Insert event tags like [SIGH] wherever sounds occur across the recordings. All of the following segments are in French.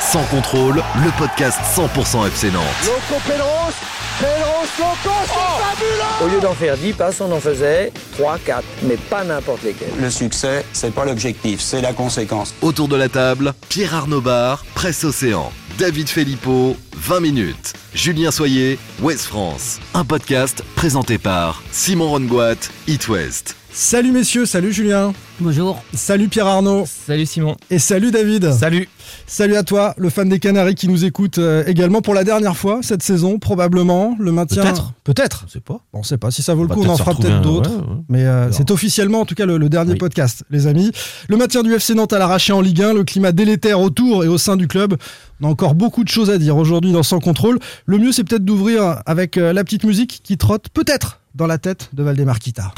Sans contrôle, le podcast 100% FC Nantes. Loco Pedros, Pedros, Loco, c'est fabuleux Au lieu d'en faire 10 passes, on en faisait 3, 4, mais pas n'importe lesquels. Le succès, c'est pas l'objectif, c'est la conséquence. Autour de la table, Pierre Arnaud Bar, Presse Océan, David Filippo, 20 minutes. Julien Soyer, West France. Un podcast présenté par Simon Rongoat, It West. Salut messieurs, salut Julien. Bonjour. Salut Pierre Arnaud. Salut Simon. Et salut David. Salut. Salut à toi, le fan des Canaries qui nous écoute euh, également pour la dernière fois cette saison, probablement. Le maintien. Peut-être. Peut-être. On sait pas. On sait pas. Si ça vaut le coup, on en fera peut-être d'autres. ouais, ouais. Mais euh, c'est officiellement, en tout cas, le, le dernier Oui. podcast, les amis. Le maintien du FC Nantes à l'arraché en Ligue 1, le climat délétère autour et au sein du club. On a encore beaucoup de choses à dire aujourd'hui dans Sans Contrôle. Le mieux, c'est peut-être d'ouvrir avec euh, la petite musique qui trotte peut-être dans la tête de Valdemar Kita.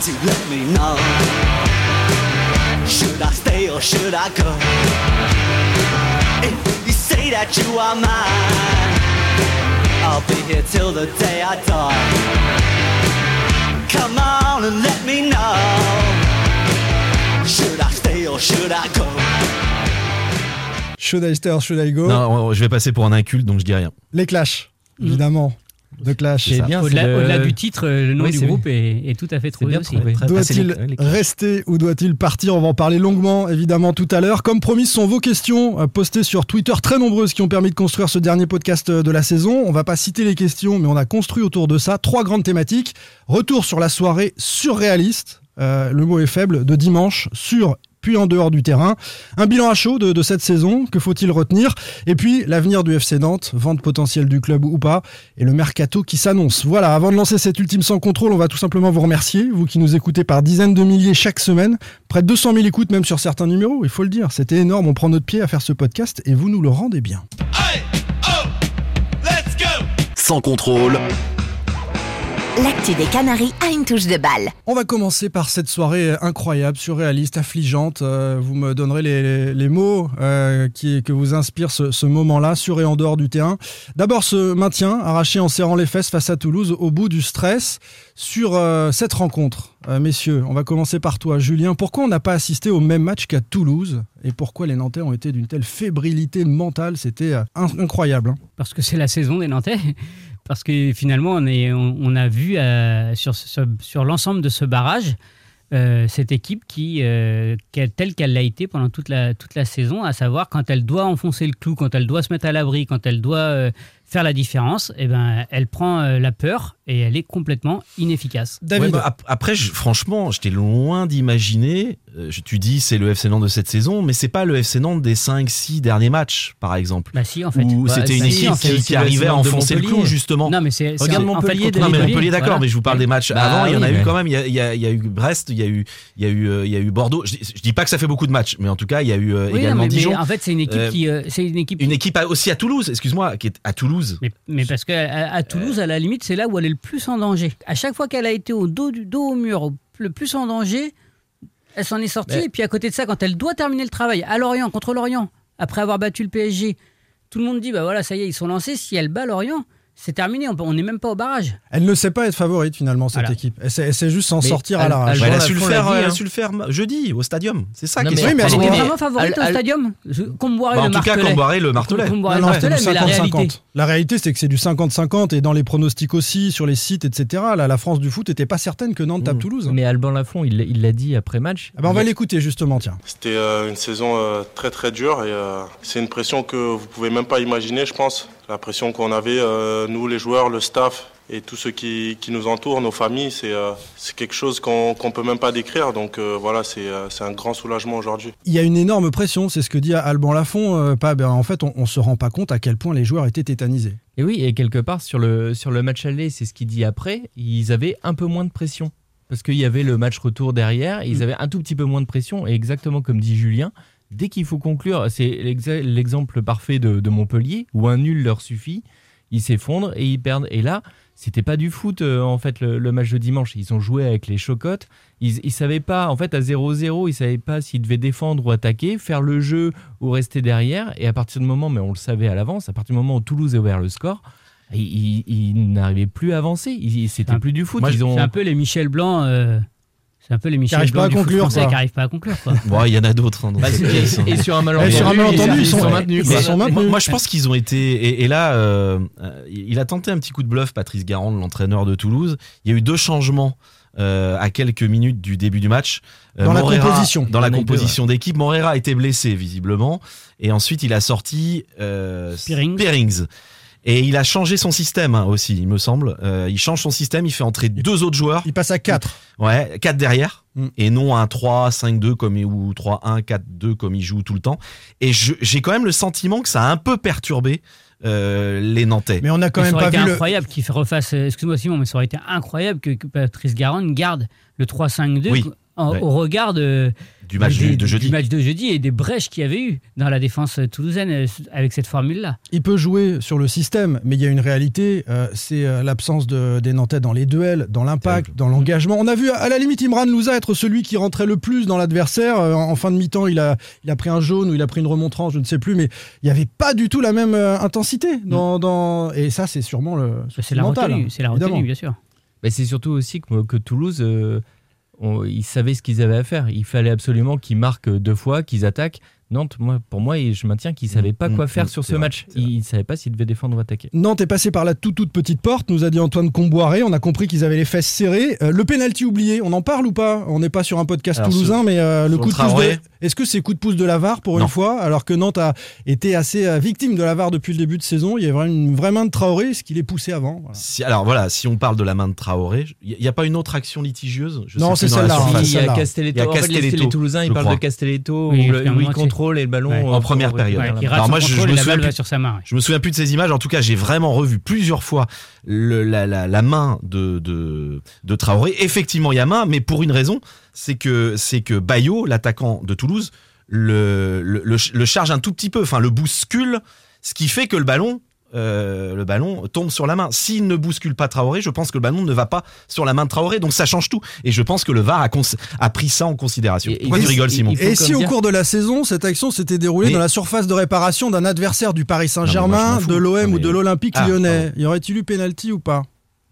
To let me know. Should I stay or should I go? If you say that you are mine, I'll be here till the day I die. Come on and let me know. Should I stay or should I go? Should I stay or should I go? Non, je vais passer pour un inculte, donc je dis rien. Les Clash, évidemment. De Clash. C'est bien, Au-delà le- du titre, le nom Oui, du groupe est, est tout à fait trouvé bien aussi. Doit-il rester ou doit-il partir On va en parler longuement, évidemment, tout à l'heure. Comme promis, ce sont vos questions euh, postées sur Twitter, très nombreuses, qui ont permis de construire ce dernier podcast euh, de la saison. On va pas citer les questions, mais on a construit autour de ça trois grandes thématiques. Retour sur la soirée surréaliste, euh, le mot est faible, de dimanche, sur puis en dehors du terrain. Un bilan à chaud de, de cette saison, que faut-il retenir? Et puis l'avenir du FC Nantes, vente potentielle du club ou pas, et le mercato qui s'annonce. Voilà, avant de lancer cette ultime sans contrôle, on va tout simplement vous remercier, vous qui nous écoutez par dizaines de milliers chaque semaine, près de 200 000 écoutes même sur certains numéros, il faut le dire, c'était énorme, on prend notre pied à faire ce podcast et vous nous le rendez bien. Sans contrôle, L'actu des Canaries a une touche de balle. On va commencer par cette soirée incroyable, surréaliste, affligeante. Euh, vous me donnerez les, mots euh, qui, que vous inspire ce, ce moment-là, sur et en dehors du terrain. D'abord, ce maintien arraché en serrant les fesses face à Toulouse au bout du stress sur euh, cette rencontre. Euh, messieurs, on va commencer par toi, Julien. Pourquoi on n'a pas assisté au même match qu'à Toulouse et pourquoi les Nantais ont été d'une telle fébrilité mentale? C'était euh, in- incroyable. hein. Parce que c'est la saison des Nantais. Parce que finalement, on, a vu euh, sur, l'ensemble de ce barrage euh, cette équipe qui, euh, telle qu'elle l'a été pendant toute la, saison, à savoir quand elle doit enfoncer le clou, quand elle doit se mettre à l'abri, quand elle doit faire la différence, eh ben, elle prend euh, la peur et elle est complètement inefficace. David, Ouais, bah, ap- après, je- franchement, j'étais loin d'imaginer. euh, tu dis c'est le FC Nantes de cette saison, mais c'est pas le FC Nantes des 5-6 derniers matchs, par exemple. Bah si, en fait. Où Bah, c'était une si, équipe en fait, qui, arrivait à enfoncer le clou, justement. Non, mais c'est Regarde en fait, Montpellier, non mais Montpellier, d'accord, voilà. mais je vous parle des matchs Bah avant. Il y en a eu quand même. Il y a, il y a- il y a eu Brest, il y a eu, il y a eu, il y a eu Bordeaux. Je, dis- je dis pas que ça fait beaucoup de matchs, mais en tout cas, il y a eu euh, Oui, également mais Dijon. en fait, c'est une équipe qui, c'est une équipe. Une aussi à Toulouse, excuse-moi, qui est à Toulouse. Mais, mais parce qu'à à, Toulouse, à la limite, c'est là où elle est le plus en danger. À chaque fois qu'elle a été au dos, du, dos au mur, le plus en danger, elle s'en est sortie. Mais- Et puis à côté de ça, quand elle doit terminer le travail à Lorient, contre Lorient, après avoir battu le PSG, tout le monde dit bah voilà, ça y est, ils sont lancés. Si elle bat Lorient, c'est terminé. On n'est même pas au barrage. elle ne sait pas être favorite finalement, cette Voilà. équipe. Elle sait, elle sait juste s'en sortir à elle- l'arrache. elle- elle a su le faire, elle a hein. su le faire jeudi au stadium. C'est ça Non, qui est mais- Oui, mais Elle était mais- vraiment favorite elle- au elle- stadium. Comboiré Bah, en le tout cas. Comboiré le martelet. Comboiré Non, le martelet, du mais la réalité. 50-50. La réalité, c'est que c'est du 50-50 et dans les pronostics aussi, sur les sites, etc. Là, la France du foot n'était pas certaine que Nantes tape Mmh. Toulouse. Mais Alban Lafont, il l'a dit après match. Ah bah, on va l'écouter justement, tiens. C'était euh, une saison euh, très très dure et euh, c'est une pression que vous pouvez même pas imaginer, je pense. La pression qu'on avait, euh, nous les joueurs, le staff et tous ceux qui, qui nous entourent, nos familles, c'est euh, c'est quelque chose qu'on qu'on peut même pas décrire. Donc euh, voilà, c'est euh, c'est un grand soulagement aujourd'hui. Il y a une énorme pression, c'est ce que dit Alban Lafont. euh, pas, ben, en fait, on, on se rend pas compte à quel point les joueurs étaient tétanisés. Et oui, et quelque part sur le, sur le match aller, c'est ce qu'il dit après, ils avaient un peu moins de pression. Parce qu'il y avait le match retour derrière, et ils avaient un tout petit peu moins de pression, et exactement comme dit Julien, dès qu'il faut conclure, c'est l'exemple parfait de, de Montpellier, où un nul leur suffit, ils s'effondrent et ils perdent. Et là, c'était pas du foot euh, en fait le, le match de dimanche. Ils ont joué avec les chocottes. Ils, ils savaient pas, en fait, à 0-0, ils savaient pas s'ils devaient défendre ou attaquer, faire le jeu ou rester derrière. Et à partir du moment, mais on le savait à l'avance, à partir du moment où Toulouse a ouvert le score, ils, ils- ils n'arrivaient plus à avancer. C'était plus du foot. Moi, ils ont... C'est un peu les Michel Blanc. euh, c'est un peu les Michel pas à conclure, français qui n'arrivent pas à conclure. Quoi. Bon, il y en a d'autres. hein, Bah, hein. et sur un malentendu, sur un malentendu, ils, ils sont- maintenus. ils quoi. sont maintenus. Moi, moi, je pense qu'ils ont été. Et, et là, euh, il a tenté un petit coup de bluff, Patrice Garand, l'entraîneur de Toulouse. Il y a eu deux changements euh, à quelques minutes du début du match. Euh, Dans la composition. Dans la d'équipe. Morera a été blessé, visiblement. Et ensuite, il a sorti euh, Spearings. Spearings. Et il a changé son système hein, aussi, il me semble. Euh, il change son système, il fait entrer deux autres joueurs. Il passe à 4. Ouais, 4 derrière. Mm. Et non un 3-5-2 comme il- ou 3-1, 4-2 comme il joue tout le temps. Et j'ai quand même le sentiment que ça a un peu perturbé euh, les Nantais. Mais on a quand Mais même ça aurait pas été vu le. incroyable qu'il refasse. euh, Excuse-moi Simon, mais ça aurait été incroyable que, que Patrice Garande garde le 3-5-2 Oui. En- Ouais. au regard de, Du match des- de jeudi. match de jeudi et des brèches qu'il y avait eu dans la défense toulousaine euh, avec cette formule-là. Il peut jouer sur le système, mais il y a une réalité, euh, c'est euh, l'absence de, des Nantais dans les duels, dans l'impact, dans l'engagement. On a vu à la limite Imran Louza être celui qui rentrait le plus dans l'adversaire. En, en fin de mi-temps, il a, il a pris un jaune ou il a pris une remontrance, je ne sais plus, mais il n'y avait pas du tout la même intensité. Dans, dans- Et ça, c'est sûrement le C'est la mental, retenue, hein, c'est la évidemment. retenue, bien sûr. Mais c'est surtout aussi que, que Toulouse, euh, on- ils savaient ce qu'ils avaient à faire. Il fallait absolument qu'ils marquent deux fois, qu'ils attaquent. Nantes, moi, pour moi, et je maintiens qu'ils ne savaient pas Mm, quoi mm, faire mm, sur ce vrai, match. Ils ne savaient pas s'ils devaient défendre ou attaquer. Nantes est passé par la toute toute petite porte, nous a dit Antoine Comboiré. On a compris qu'ils avaient les fesses serrées. Euh, le penalty oublié, on en parle ou pas? On n'est pas sur un podcast Alors, toulousain, sur- mais euh, le coup le de pouce de. Traoré Est-ce que c'est coup de pouce de la VAR pour Non. une fois, alors que Nantes a été assez euh, victime de la VAR depuis le début de saison? Il y a vraiment une vraie main de Traoré, ce qu'il est poussé avant. voilà. Si- alors voilà, si on parle de la main de Traoré, il n'y a, pas une autre action litigieuse? Je Non, c'est celle-là, il y a. Castelletto. Il y a En fait, les- Castelletto, les Toulousains, ils parlent de Castelletto, Oui, contrôle et le ballon. Ouais. euh, En première période. ouais, Ouais, voilà. il rate Alors moi, je- me souviens plus- sur sa main. ouais. Je me souviens plus de ces images. En tout cas, j'ai vraiment revu plusieurs fois le- la, la- la main de, de, de Traoré. Effectivement, il y a main, mais pour une raison, c'est que c'est que Bayo, l'attaquant de Toulouse, le, le, le- le charge un tout petit peu, enfin le bouscule, ce qui fait que le ballon. Euh, le ballon tombe sur la main. S'il ne bouscule pas Traoré, je pense que le ballon ne va pas sur la main de Traoré, donc ça change tout. Et je pense que le VAR a, pris ça en considération. Et- Pourquoi et- tu rigoles, il- Simon Et si au dire- cours de la saison, cette action s'était déroulée Mais- dans la surface de réparation d'un adversaire du Paris Saint-Germain, de l'OM ou de l'Olympique Ah, lyonnais, pardon. y aurait-il eu pénalty ou pas?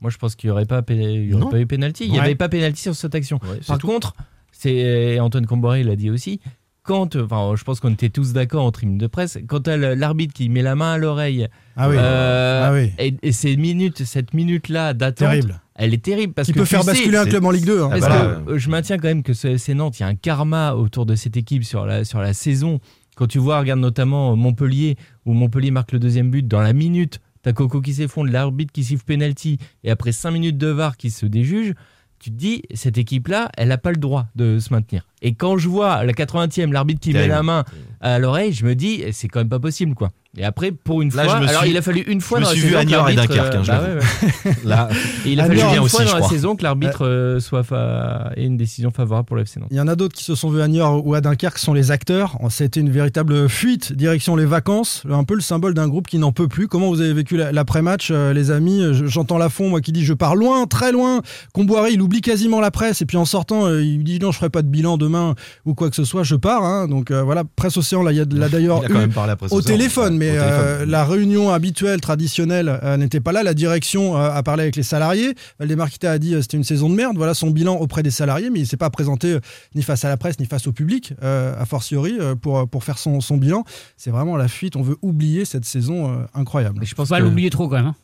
Moi, je pense qu'il n'y aurait pas, pé- il y aurait Non. pas eu pénalty. Il n'y Ouais. avait pas pénalty sur cette action. Ouais, Par tout. contre, c'est Antoine Comboré l'a dit aussi. Quand, enfin, je pense qu'on était tous d'accord en tribune de presse. Quand l'arbitre qui met la main à l'oreille, Ah oui, euh, Ah oui. et, et ces minutes, cette minute-là d'attente, terrible. elle est terrible parce Qui que peut faire sais- basculer un club en Ligue 2. hein. Ah bah que euh, je maintiens quand même que c'est c'est Nantes, il y a un karma autour de cette équipe sur la, sur la saison. Quand tu vois, regarde notamment Montpellier, où Montpellier marque le deuxième but, dans la minute, t'as Coco qui s'effondre, l'arbitre qui siffle penalty, et après 5 minutes de VAR qui se déjuge, tu te dis, cette équipe-là, elle n'a pas le droit de se maintenir. Et quand je vois à la 80e, l'arbitre qui met la main à l'oreille, je me dis, c'est quand même pas possible, quoi. Et après, pour une Là, fois, je me alors suis- il a fallu une fois je me dans la suis vu saison à que Niort et l'arbitre, Dunkerque, hein, je bah l'avoue. ouais, ouais. [LAUGHS] Là, Et il a Ah, fallu Niort une aussi, fois je dans la crois. saison que l'arbitre euh, soit fa... ait une décision favorable pour le FC Nantes. Il y en a d'autres qui se sont vus à Niort ou à Dunkerque sont les acteurs. C'était une véritable fuite direction les vacances, un peu le symbole d'un groupe qui n'en peut plus. Comment vous avez vécu la- l'après-match, euh, les amis? Je- J'entends Lafont, moi, qui dit je pars loin, très loin. Comboiré, il oublie quasiment la presse et puis en sortant, euh, il dit non, je ferai pas de bilan demain ou quoi que ce soit, je pars. hein. Donc euh, voilà, presse Océan, là, il y a de- là d'ailleurs il a quand eu- même parlé après au soir. téléphone, Ouais, mais euh, la réunion habituelle, traditionnelle, euh, n'était pas là. La direction euh, a parlé avec les salariés. Valdemar Kita a dit euh, c'était une saison de merde. Voilà son bilan auprès des salariés, mais il s'est pas présenté euh, ni face à la presse ni face au public, euh, a fortiori, euh, pour, pour faire son, son bilan. C'est vraiment la fuite. On veut oublier cette saison euh, incroyable. Et je pense pas que- l'oublier trop quand même. hein.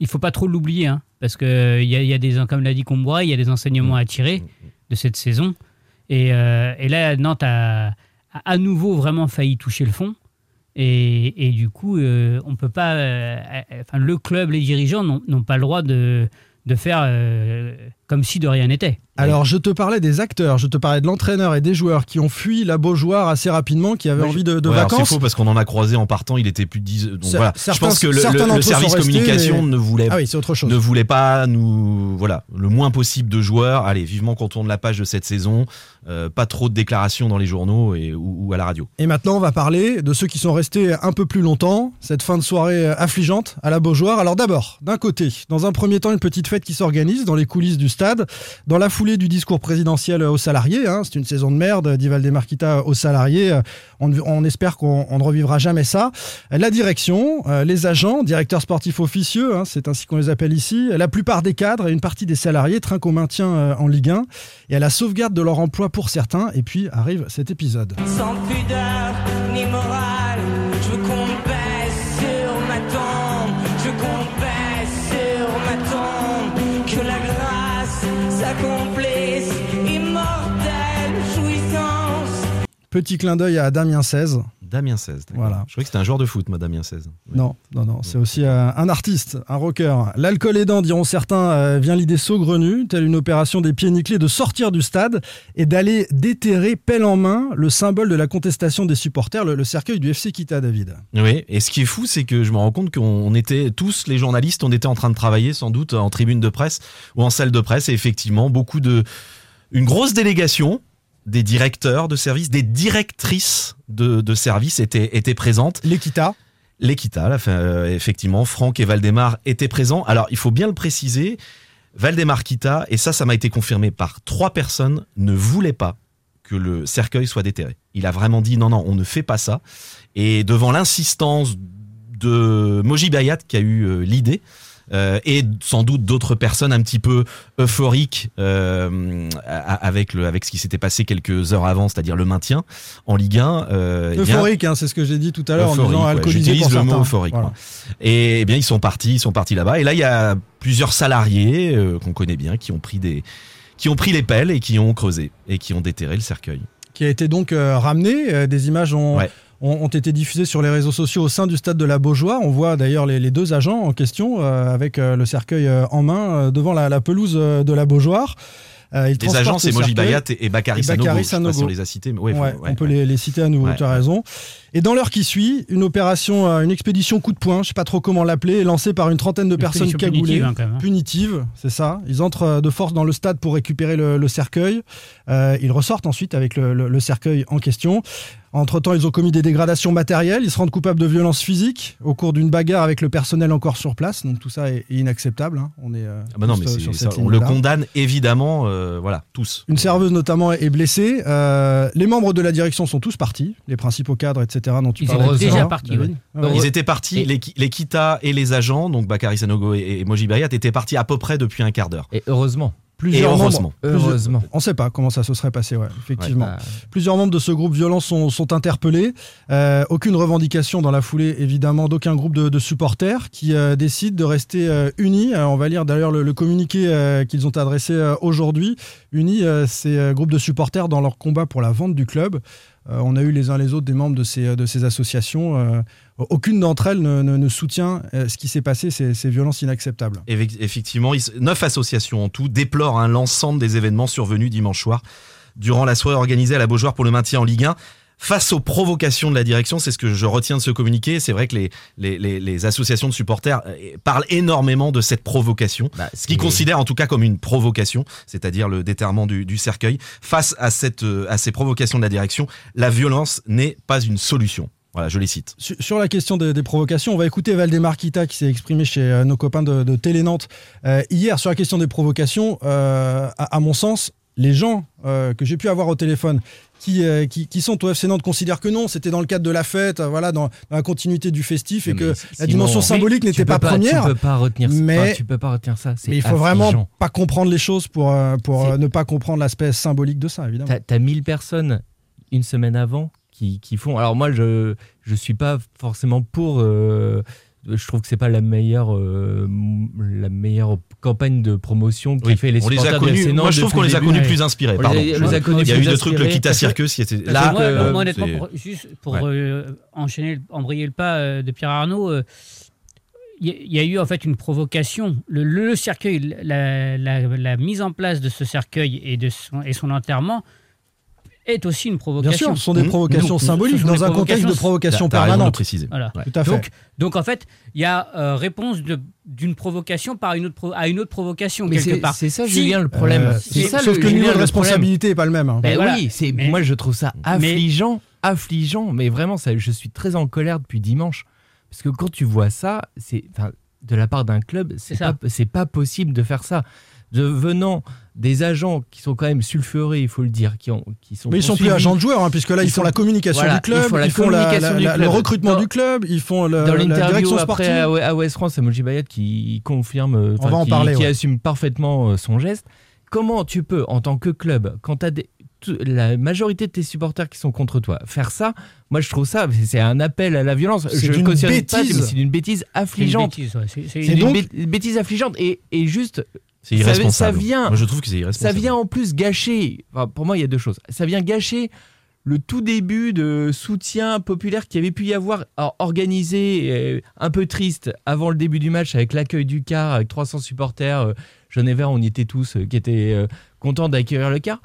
Il faut pas trop l'oublier, hein, parce que il y a, il y a des, comme l'a dit Combois, il y a des enseignements à tirer de cette saison. Et, euh, et là, Nantes a, a à nouveau vraiment failli toucher le fond. Et, du coup, euh, on peut pas. euh, euh, enfin, le club, les dirigeants n'ont pas le droit de, faire comme si de rien n'était. Alors, je te parlais des acteurs, je te parlais de l'entraîneur et des joueurs qui ont fui la Beaujoire assez rapidement, qui avaient envie de, de Ouais, alors C'est vacances. faux parce qu'on en a croisé en partant, il était plus de 10. Donc voilà. Je pense que le, le- service communication ne voulait Ah oui, c'est autre chose. ne voulait pas nous voilà le moins possible de joueurs. Allez, vivement qu'on tourne la page de cette saison. Euh, pas trop de déclarations dans les journaux et, ou, ou à la radio. Et maintenant, on va parler de ceux qui sont restés un peu plus longtemps, cette fin de soirée euh, affligeante à la Beaujoire. Alors d'abord, d'un côté, dans un premier temps, une petite fête qui s'organise dans les coulisses du stade, dans la foulée du discours présidentiel aux salariés. hein. c'est une saison de merde, dit Valdemar-Kita aux salariés. On, espère qu'on on ne revivra jamais ça. La direction, euh, les agents, directeurs sportifs officieux, hein, c'est ainsi qu'on les appelle ici, la plupart des cadres et une partie des salariés trinquent au maintien euh, en Ligue 1 et à la sauvegarde de leur emploi pour certains. Et puis arrive cet épisode. Sans pudeur ni morale, Petit clin d'œil à Damien 16. Damien 16. d'accord. Voilà. Je croyais que c'était un joueur de foot, moi, Damien 16. Non, non, non, c'est aussi euh, un artiste, un rocker. L'alcool aidant, diront certains, euh, vient l'idée saugrenue, telle une opération des pieds nickelés, de sortir du stade et d'aller déterrer pelle en main le symbole de la contestation des supporters, le, le cercueil du FC Kita, David. Oui, et ce qui est fou, c'est que je me rends compte qu'on était tous les journalistes, on était en train de travailler sans doute en tribune de presse ou en salle de presse, et effectivement, beaucoup de. Une grosse délégation des directeurs de service, des directrices de, de service étaient, étaient présentes. L'Equita. L'Equita, euh, effectivement, Franck et Valdemar étaient présents. Alors, il faut bien le préciser, Valdemar Kita, et ça, ça m'a été confirmé par trois personnes, ne voulait pas que le cercueil soit déterré. Il a vraiment dit non, non, on ne fait pas ça. Et devant l'insistance de Moji Bayat qui a eu euh, l'idée, euh, et sans doute d'autres personnes un petit peu euphoriques euh, avec, le, avec ce qui s'était passé quelques heures avant, c'est-à-dire le maintien en Ligue 1. euh, eh bien, Euphorique, hein, c'est ce que j'ai dit tout à l'heure en disant ouais. alcoolisé J'utilise pour le mot euphorique. Voilà. Et eh bien, ils sont partis, ils sont partis là-bas. Et là, il y a plusieurs salariés qu'on connaît bien qui ont pris des, qui ont pris les pelles et qui ont creusé et qui ont déterré le cercueil. Qui a été donc ramené. des images ont, Ouais. Ont, ont été diffusées sur les réseaux sociaux au sein du stade de la Beaujoire. On voit d'ailleurs les, les deux agents en question euh, avec euh, le cercueil euh, en main euh, devant la, la pelouse de la Beaujoire. Euh, ils Les agents, c'est Moji. Bayat et, et Bakary Et Sanogo. Bakary Je sais pas si Sanogo. on les a cités, mais ouais, Ouais, faut- ouais, on peut ouais. les, les citer à nouveau, Ouais, tu as raison. Et dans l'heure qui suit, une opération, une expédition coup de poing, je sais pas trop comment l'appeler, est lancée par une trentaine de personnes cagoulées. punitive, hein, hein. Punitive, c'est ça. Ils entrent de force dans le stade pour récupérer le, le cercueil. Euh, ils ressortent ensuite avec le, le- le cercueil en question. Entre-temps, ils ont commis des dégradations matérielles. Ils se rendent coupables de violences physiques au cours d'une bagarre avec le personnel encore sur place. Donc tout ça est, est inacceptable. hein. On est euh, Ah bah non, tous, mais euh, c'est- sur ça, cette on le condamne évidemment, euh, voilà, tous. Une serveuse notamment est blessée. Euh, les membres de la direction sont tous partis, les principaux cadres, etc. dont tu Ils parlais étaient déjà partis, oui. Ils étaient partis, Et- les, Ki- les Kita et les agents, donc Bakary Sanogo et, et Moji Bayat, étaient partis à peu près depuis un quart d'heure. Et heureusement. Plusieurs Et membres- heureusement. plusieurs- Heureusement. On ne sait pas comment ça se serait passé, ouais, effectivement. Bah, Plusieurs membres de ce groupe violent sont, sont interpellés. Euh, aucune revendication dans la foulée, évidemment, d'aucun groupe de, de supporters qui euh, décident de rester euh, unis. Euh, on va lire d'ailleurs le, le communiqué euh, qu'ils ont adressé euh, aujourd'hui. Unis, euh, ces euh, groupes de supporters dans leur combat pour la vente du club. Euh, on a eu les uns les autres des membres de ces, ces associations. Euh, aucune d'entre elles ne, ne- soutient euh, ce qui s'est passé, ces, ces violences inacceptables. Effec- Effectivement, neuf associations en tout déplorent hein, l'ensemble des événements survenus dimanche soir durant la soirée organisée à la Beaujoire pour le maintien en Ligue 1. Face aux provocations de la direction, c'est ce que je retiens de ce communiqué. C'est vrai que les, les, les- les associations de supporters euh, parlent énormément de cette provocation, bah, ce qu'ils considèrent en tout cas comme une provocation, c'est-à-dire le déterrement du, du cercueil. Face à, cette, euh, à ces provocations de la direction, la violence n'est pas une solution. Voilà, je les cite. Sur, la question des, des provocations, on va écouter Valdemar Kita qui s'est exprimé chez euh, nos copains de, de Télé Nantes euh, hier sur la question des provocations. euh, à, à mon sens, les gens euh, que j'ai pu avoir au téléphone qui, euh, qui, qui sont au FC Nantes considèrent que non, c'était dans le cadre de la fête, euh, voilà, dans, dans la continuité du festif et Mais que la dimension symbolique tu n'était pas, première. Tu peux pas retenir mais- tu peux pas retenir ça. Mais il faut vraiment pas comprendre les choses pour, euh, pour ne pas comprendre l'aspect symbolique de ça, évidemment. T'as as 1000 personnes une semaine avant qui, qui font. Alors moi, je je suis pas forcément pour. euh, je trouve que c'est pas la meilleure euh, la meilleure campagne de promotion qui Oui, fait les on les a connus. Moi, je trouve qu'on les le a connus plus inspirés. On les a- Pardon. on les a connus Il y a eu plus des trucs, le. Kita Circus, qui était là. que moi, euh, moi, honnêtement, pour, juste pour Ouais. euh, enchaîner, le- embrayer le pas de Pierre Arnaud, il y, a- il y a eu en fait une provocation. Le, le cercueil, la, la- la mise en place de ce cercueil et, de son, et son enterrement est aussi une provocation. Bien sûr, ce sont des provocations symboliques dans un contexte de provocation de le permanente. préciser. Voilà. Tout à fait. Donc, donc en fait, il y a euh, réponse de- d'une provocation par une autre pro- à une autre provocation Mais quelque c'est part. c'est ça, Si- Julien, le problème. Euh, c'est ça, sauf que le niveau de responsabilité n'est pas le même. hein. Ben voilà. oui, c'est Mais- moi je trouve ça affligeant, affligeant, mais vraiment ça, je suis très en colère depuis dimanche parce que quand tu vois ça, c'est de la part d'un club, c'est pas c'est pas possible de faire ça. De venant des agents qui sont quand même sulfurés, il faut le dire, qui ont qui sont Mais ils sont plus agents de joueurs, hein, puisque là, ils, Ils font la communication voilà, du club, ils font la la, la- club. le recrutement Dans- du club, ils font le- Dans la l'interview direction après sportive. à, West France, c'est Moji Bayat qui confirme, On va en qui, parler, qui ouais. assume parfaitement euh, son geste. Comment tu peux, en tant que club, quand tu as la majorité de tes supporters qui sont contre toi, faire ça? Moi, je trouve ça, c'est un appel à la violence. C'est Je d'une cautionne pas, bêtise. mais c'est une bêtise C'est une affligeante. bêtise, ouais. C'est- une- une donc- bê- bêtise affligeante et, et juste. C'est ça- irresponsable. Ça vient, Moi, je trouve que c'est ça irresponsable. vient en plus gâcher. enfin, pour moi, il y a deux choses. Ça vient gâcher le tout début de soutien populaire qui avait pu y avoir alors, organisé, euh, un peu triste, avant le début du match avec l'accueil du car, avec 300 supporters. euh, et vert, on y était tous, euh, qui étaient euh, contents d'accueillir le car.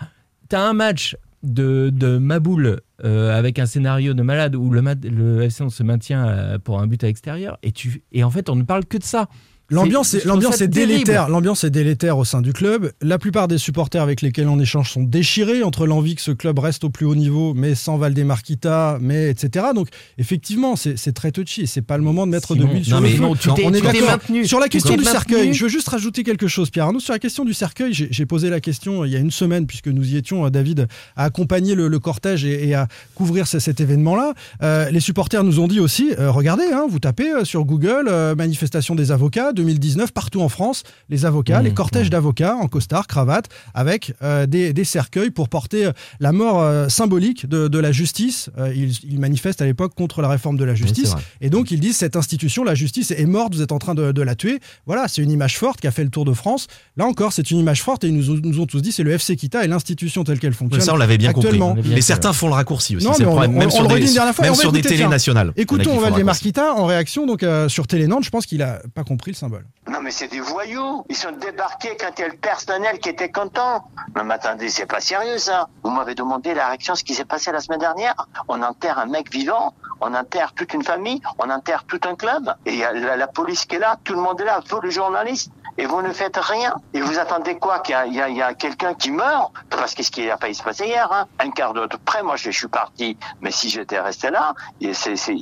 T'as un match de, de Maboul euh, avec un scénario de malade où le, le FC on se maintient euh, pour un but à l'extérieur et, tu, et en fait on ne parle que de ça. L'ambiance est, l'ambiance est délétère. L'ambiance est délétère au sein du club. La plupart des supporters avec lesquels on échange sont déchirés entre l'envie que ce club reste au plus haut niveau, mais sans Valdemarquita, mais etc. Donc effectivement, c'est, très touchy. C'est pas le moment de mettre de l'huile sur non, le mais feu. non, tu on est d'accord. Sur la question du cercueil, je veux juste rajouter quelque chose, Pierre Arnaud. Sur la question du cercueil, j'ai, posé la question il y a une semaine, puisque nous y étions, euh, David, à accompagner le, le cortège et, et à couvrir ce- cet événement-là. Euh, les supporters nous ont dit aussi, euh, regardez, hein, vous tapez euh, sur Google, euh, manifestation des avocats 2019, partout en France, les avocats, Mmh, les cortèges d'avocats en costard, cravate, avec euh, des, des cercueils pour porter euh, la mort euh, symbolique de, de la justice. Euh, ils, ils manifestent à l'époque contre la réforme de la justice. Et donc ils disent cette institution, la justice est morte, vous êtes en train de, de la tuer. Voilà, c'est une image forte qui a fait le tour de France. Là encore, c'est une image forte et ils nous, ont- nous ont tous dit c'est le FC Kita et l'institution telle qu'elle Ouais, fonctionne. ça, on l'avait bien actuellement. compris. Bien Mais certains font le raccourci aussi. Non, mais on- problème. on- Même on sur le des, redit une dernière fois même on va sur des tiens. nationales. Écoutons qui font le Valdemar raccourci. Kita en réaction donc euh, sur Télé Nantes. Je pense qu'il a pas compris le symbole. Non mais c'est des voyous. Ils sont débarqués quand il y a le personnel qui était content. Non mais attendez, c'est pas sérieux ça. Vous m'avez demandé la réaction, ce qui s'est passé la semaine dernière. On enterre un mec vivant, on enterre toute une famille, on enterre tout un club. Et il y a la, police qui est là, tout le monde est là, vous les journalistes. Et vous ne faites rien. Et vous attendez quoi? Qu'il y a, quelqu'un qui meurt? Parce que ce qui a failli se passer hier, hein. un quart d'heure près, moi je, suis parti. Mais si j'étais resté là, ils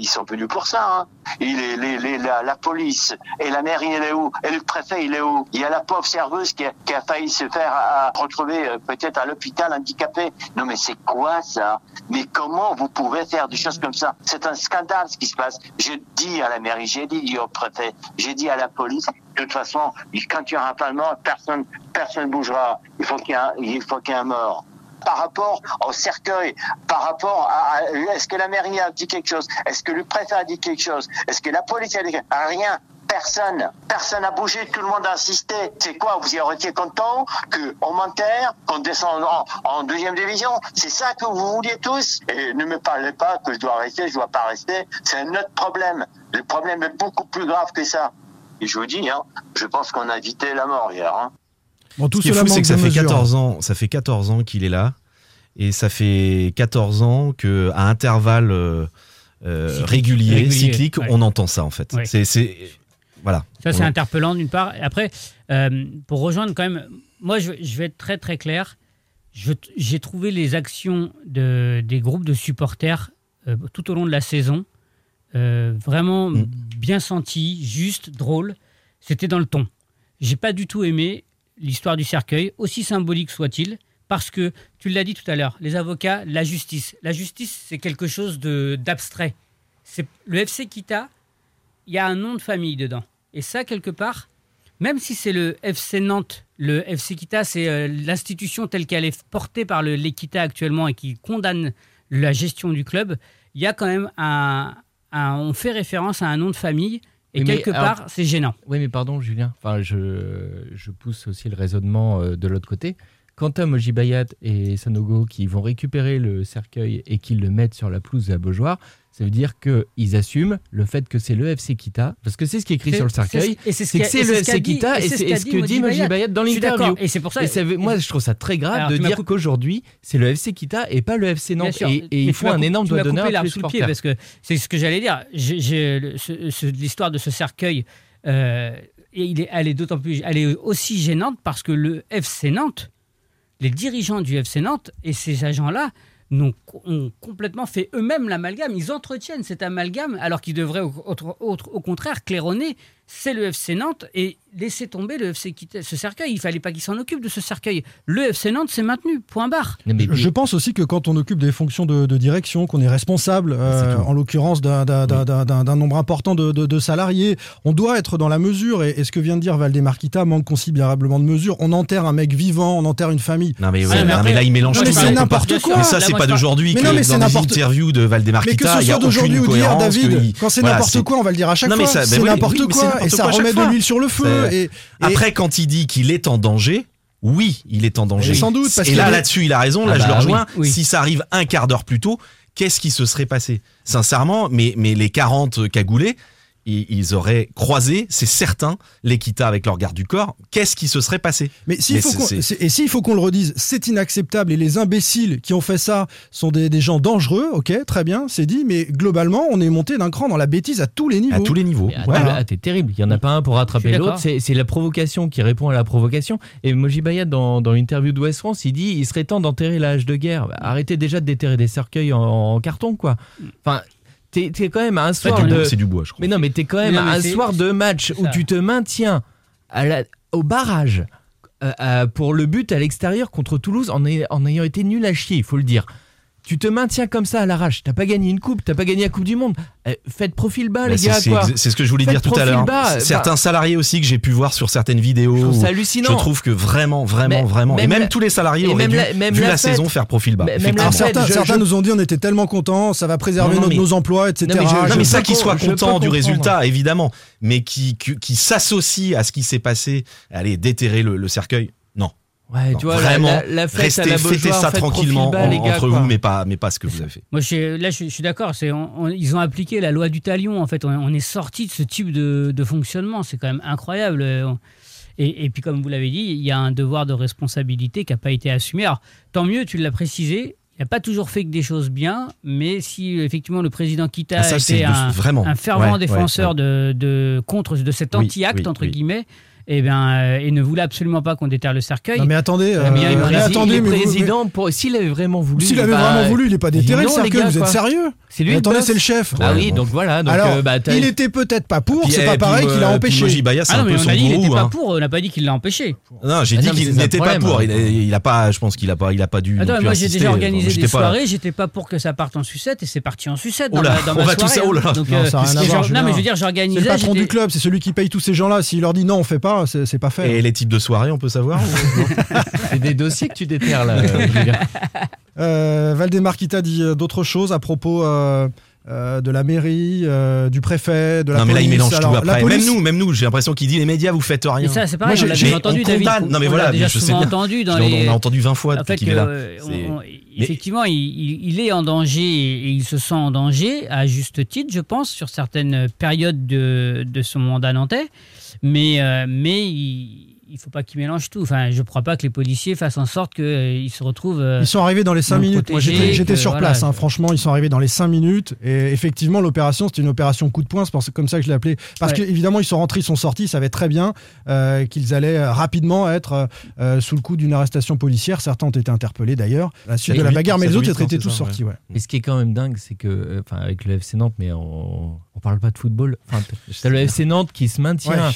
sont venus pour ça. Hein. La, la police et la mairie, elle est où? Et le préfet, il est où? Il y a la pauvre serveuse qui a, failli se faire à, retrouver euh, peut-être à l'hôpital handicapé. Non mais c'est quoi ça? Mais comment vous pouvez faire des choses comme ça? C'est un scandale ce qui se passe. J'ai dit à la mairie, j'ai dit au préfet, j'ai dit à la police. De toute façon, quand il y aura un parlement, personne, personne bougera. Il faut qu'il y ait il ait un mort par rapport au cercueil, par rapport à, à- est-ce que la mairie a dit quelque chose, est-ce que le préfet a dit quelque chose, est-ce que la police a dit quelque chose, rien. Personne, personne n'a bougé, tout le monde a insisté. C'est quoi, vous y auriez été content qu'on m'enterre, qu'on descende en, en deuxième division? C'est ça que vous vouliez tous? Et ne me parlez pas que je dois rester, je dois pas rester. C'est un autre problème. Le problème est beaucoup plus grave que ça. Et je vous dis, hein, je pense qu'on a évité la mort hier. Hein. Bon, tout Ce qui est fou, c'est que ça fait mesure. 14 ans, ça fait 14 ans qu'il est là, et ça fait 14 ans que à intervalles euh, euh, réguliers, Régulier, cycliques, ouais. on entend ça en fait. Ouais. C'est, voilà. Ça, c'est interpellant d'une part. Après, euh, pour rejoindre quand même, moi, je, je vais être très très clair. J'ai trouvé les actions de, des groupes de supporters euh, tout au long de la saison euh, vraiment Mm. bien senties, justes, drôles. C'était dans le ton. J'ai pas du tout aimé l'histoire du cercueil, aussi symbolique soit-il, parce que tu l'as dit tout à l'heure, les avocats, la justice. La justice, c'est quelque chose de d'abstrait. Le FC Kita, il y a un nom de famille dedans. Et ça, quelque part, même si c'est le FC Nantes, le FC Kita, c'est euh, l'institution telle qu'elle est portée par le l'Equita actuellement et qui condamne la gestion du club, il y a quand même un, un- On fait référence à un nom de famille Et Oui, quelque part, c'est gênant. Oui, mais pardon, Julien. Enfin, je, je pousse aussi le raisonnement euh, de l'autre côté. Quant à Moji Bayat et Sanogo qui vont récupérer le cercueil et qui le mettent sur la pelouse à Beaujoire, ça veut dire qu'ils assument le fait que c'est le FC Kita, parce que c'est ce qui est écrit sur le cercueil, c'est- ce que c'est le FC Kita et c'est ce que dit Moji Bayat. Dans l'interview. et c'est pour ça- moi, je trouve ça très grave de dire qu'aujourd'hui, c'est le FC Kita et pas le FC Nantes. Et, il faut un énorme doigt d'honneur à le pied parce que c'est ce que j'allais dire. L'histoire de ce cercueil, euh, elle est d'autant plus, elle est aussi gênante parce que le FC Nantes, les dirigeants du FC Nantes et ces agents-là ont complètement fait eux-mêmes l'amalgame. Ils entretiennent cet amalgame alors qu'ils devraient au contraire claironner. C'est le FC Nantes et laisser tomber le FC ce cercueil. Il fallait pas qu'il s'en occupe de ce cercueil. Le FC Nantes s'est maintenu. Point barre. Je pense aussi que quand on occupe des fonctions de, de direction, qu'on est responsable, euh, en l'occurrence d'un- nombre important de, de- de salariés, on doit être dans la mesure. Et, et ce que vient de dire Valdemar Kita manque considérablement de mesure. On enterre un mec vivant, on enterre une famille. Non mais, ouais, C'est- mais là il mélange Non, mais c'est n'importe quoi. Mais ça c'est pas d'aujourd'hui Mais que non, mais c'est n'importe- interviews de Valdemar Mais que Kita, ce il y a soit d'aujourd'hui aucune ou d'hier, cohérence. David, quand c'est n'importe c'est- quoi, on va le dire à chaque Non, mais fois. C'est ben oui, n'importe mais quoi, et ça remet de l'huile sur le feu, C'est- et- et- Après quand il dit qu'il est en danger, oui, il est en danger. Et sans doute, parce Et là là-dessus, il a raison, là Ah je le bah rejoins. oui, oui. Si ça arrive un quart d'heure plus tôt, qu'est-ce qui se serait passé? Sincèrement, mais mais les 40 cagoulés ils auraient croisé, c'est certain, l'Equita avec leur garde du corps. Qu'est-ce qui se serait passé? Mais s'il faut qu'on- et s'il faut qu'on le redise, c'est inacceptable et les imbéciles qui ont fait ça sont des, des gens dangereux, ok, très bien, c'est dit, mais globalement, on est monté d'un cran dans la bêtise à tous les niveaux. à tous les niveaux. Voilà. là, t'es terrible. Il n'y en a pas un pour rattraper l'autre. C'est c'est la provocation qui répond à la provocation. Et Moji Bayat, dans, dans l'interview de West France, il dit il serait temps d'enterrer la hache de guerre. Arrêtez déjà de déterrer des cercueils en, en carton, quoi. Enfin, t'es t'es quand même à un soir C'est du, de. bois, c'est du bois, je crois. Mais non, mais t'es quand même non, à un soir de match où tu te maintiens à la- au barrage euh, euh, pour le but à l'extérieur contre Toulouse en, en ayant été nul à chier, il faut le dire. Tu te maintiens comme ça à l'arrache. T'as pas gagné une coupe, t'as pas gagné la Coupe du Monde. Euh, faites profil bas, Bah, les c'est- gars. c'est ce que je voulais Faites dire tout à l'heure. bas. Certains salariés aussi que j'ai pu voir sur certaines vidéos. Je trouve hallucinant. Je trouve que vraiment, vraiment, Mais- vraiment. et même la- tous les salariés auraient même dû, la- même vu la la, fête- saison, faire profil bas. Même la fête, certains, je- certains je- nous ont dit on était tellement contents, ça va préserver Non, non, notre- mais- nos emplois, etc. Non, mais je- Non, je mais ça pas qu'il soit com- je peux content pas du résultat, évidemment, mais qui, qui, qui s'associe à ce qui s'est passé, allez, déterrer le, le cercueil. Ouais, Non, tu vois, la- vraiment, la, la fête à restez, la fêtez Beaujoire, ça tranquillement profil bas, les en- gars, entre quoi. vous, mais pas, mais pas ce que vous avez fait. Moi, je, là, je, je suis d'accord. C'est, on- on- ils ont appliqué la loi du talion. En fait, on, on est sorti de ce type de, de fonctionnement. C'est quand même incroyable. Et, et puis, comme vous l'avez dit, il y a un devoir de responsabilité qui n'a pas été assumé. Alors, tant mieux, tu l'as précisé. Il n'a pas toujours fait que des choses bien, mais si effectivement le président Kita Ah, ça, c'est était un, vraiment. un fervent Ouais, défenseur ouais, De, de contre de cet Oui, anti-acte oui, entre oui. guillemets, et bien, euh, et ne voulait absolument pas qu'on déterre le cercueil. Non mais attendez, mais il a euh, mais attendez, le président, pour- s'il avait vraiment voulu. s'il avait bah, vraiment voulu, il est pas il déterré le cercueil, gars, vous êtes sérieux? C'est lui Mais Attendez, c'est le chef. Ah Ouais, oui, bon. donc voilà. Donc, Alors, euh, bah, il était peut-être pas pour, c'est eh, pas pareil qu'il a euh, empêché. C'est Ah non, un mais peu on son a dit il gourou, n'était pas hein. pour, on n'a pas dit qu'il l'a empêché. Non, j'ai Ah dit non, mais qu'il n'était pas problème. pour. Il a, il a pas, je pense qu'il a pas, il a pas dû. non Attends, plus moi j'ai insister. déjà organisé J'étais des pas- soirées, j'étais pas pour que ça parte en sucette et c'est parti en sucette dans Oh là, ma, dans [LAUGHS] on va tout soirée, ça, oh là hein. là. Donc, Non, euh, ça a rien à et voir, genre- Julien. non mais je veux dire, C'est j'organisais. le patron j'étais- du club, c'est celui qui paye tous ces gens-là. S'il leur dit non, on fait pas, c'est c'est pas fait. Et les types de soirées, on peut savoir ou- [LAUGHS] C'est des dossiers que tu déterres là. euh, Julien. Euh, Valdemar Kita dit euh, d'autres choses à propos euh, euh, de la mairie, euh, du préfet, de la Non, mais police. là, il mélange Alors, tout après. police- Même nous, même nous, j'ai l'impression qu'il dit les médias, vous faites rien. Mais ça, c'est Moi, pareil, j'ai- on l'a déjà entendu, on David. condamne. Non, mais On voilà, déjà je sais bien. entendu dans Je l'ai- les. On l'a entendu 20 fois depuis qu'il est là. on- C'est- on- effectivement, il, il- il est en danger et il se sent en danger, à juste titre, je pense, sur certaines périodes de, de son mandat nantais. Mais, euh, mais il ne faut pas qu'il mélange tout. Enfin, je ne crois pas que les policiers fassent en sorte qu'ils se retrouvent. euh, Ils sont arrivés dans les 5 non minutes. Protégés, j'étais sur voilà, place. hein. je- Franchement, ils sont arrivés dans les 5 minutes. Et effectivement, l'opération, c'était une opération coup de poing. C'est comme ça que je l'ai appelé. Parce Ouais. qu'évidemment, ils sont rentrés, ils sont sortis. Ils savaient très bien euh, qu'ils allaient euh, rapidement être euh, euh, sous le coup d'une arrestation policière. Certains ont été interpellés d'ailleurs à la suite de la bagarre, mais les autres huit étaient tous ça, sortis. ouais. Mais ce qui est quand même dingue, c'est que, euh, enfin, avec le FC Nantes, mais on, on parle pas de football. Enfin, t'as le FC Nantes qui se maintient Ouais.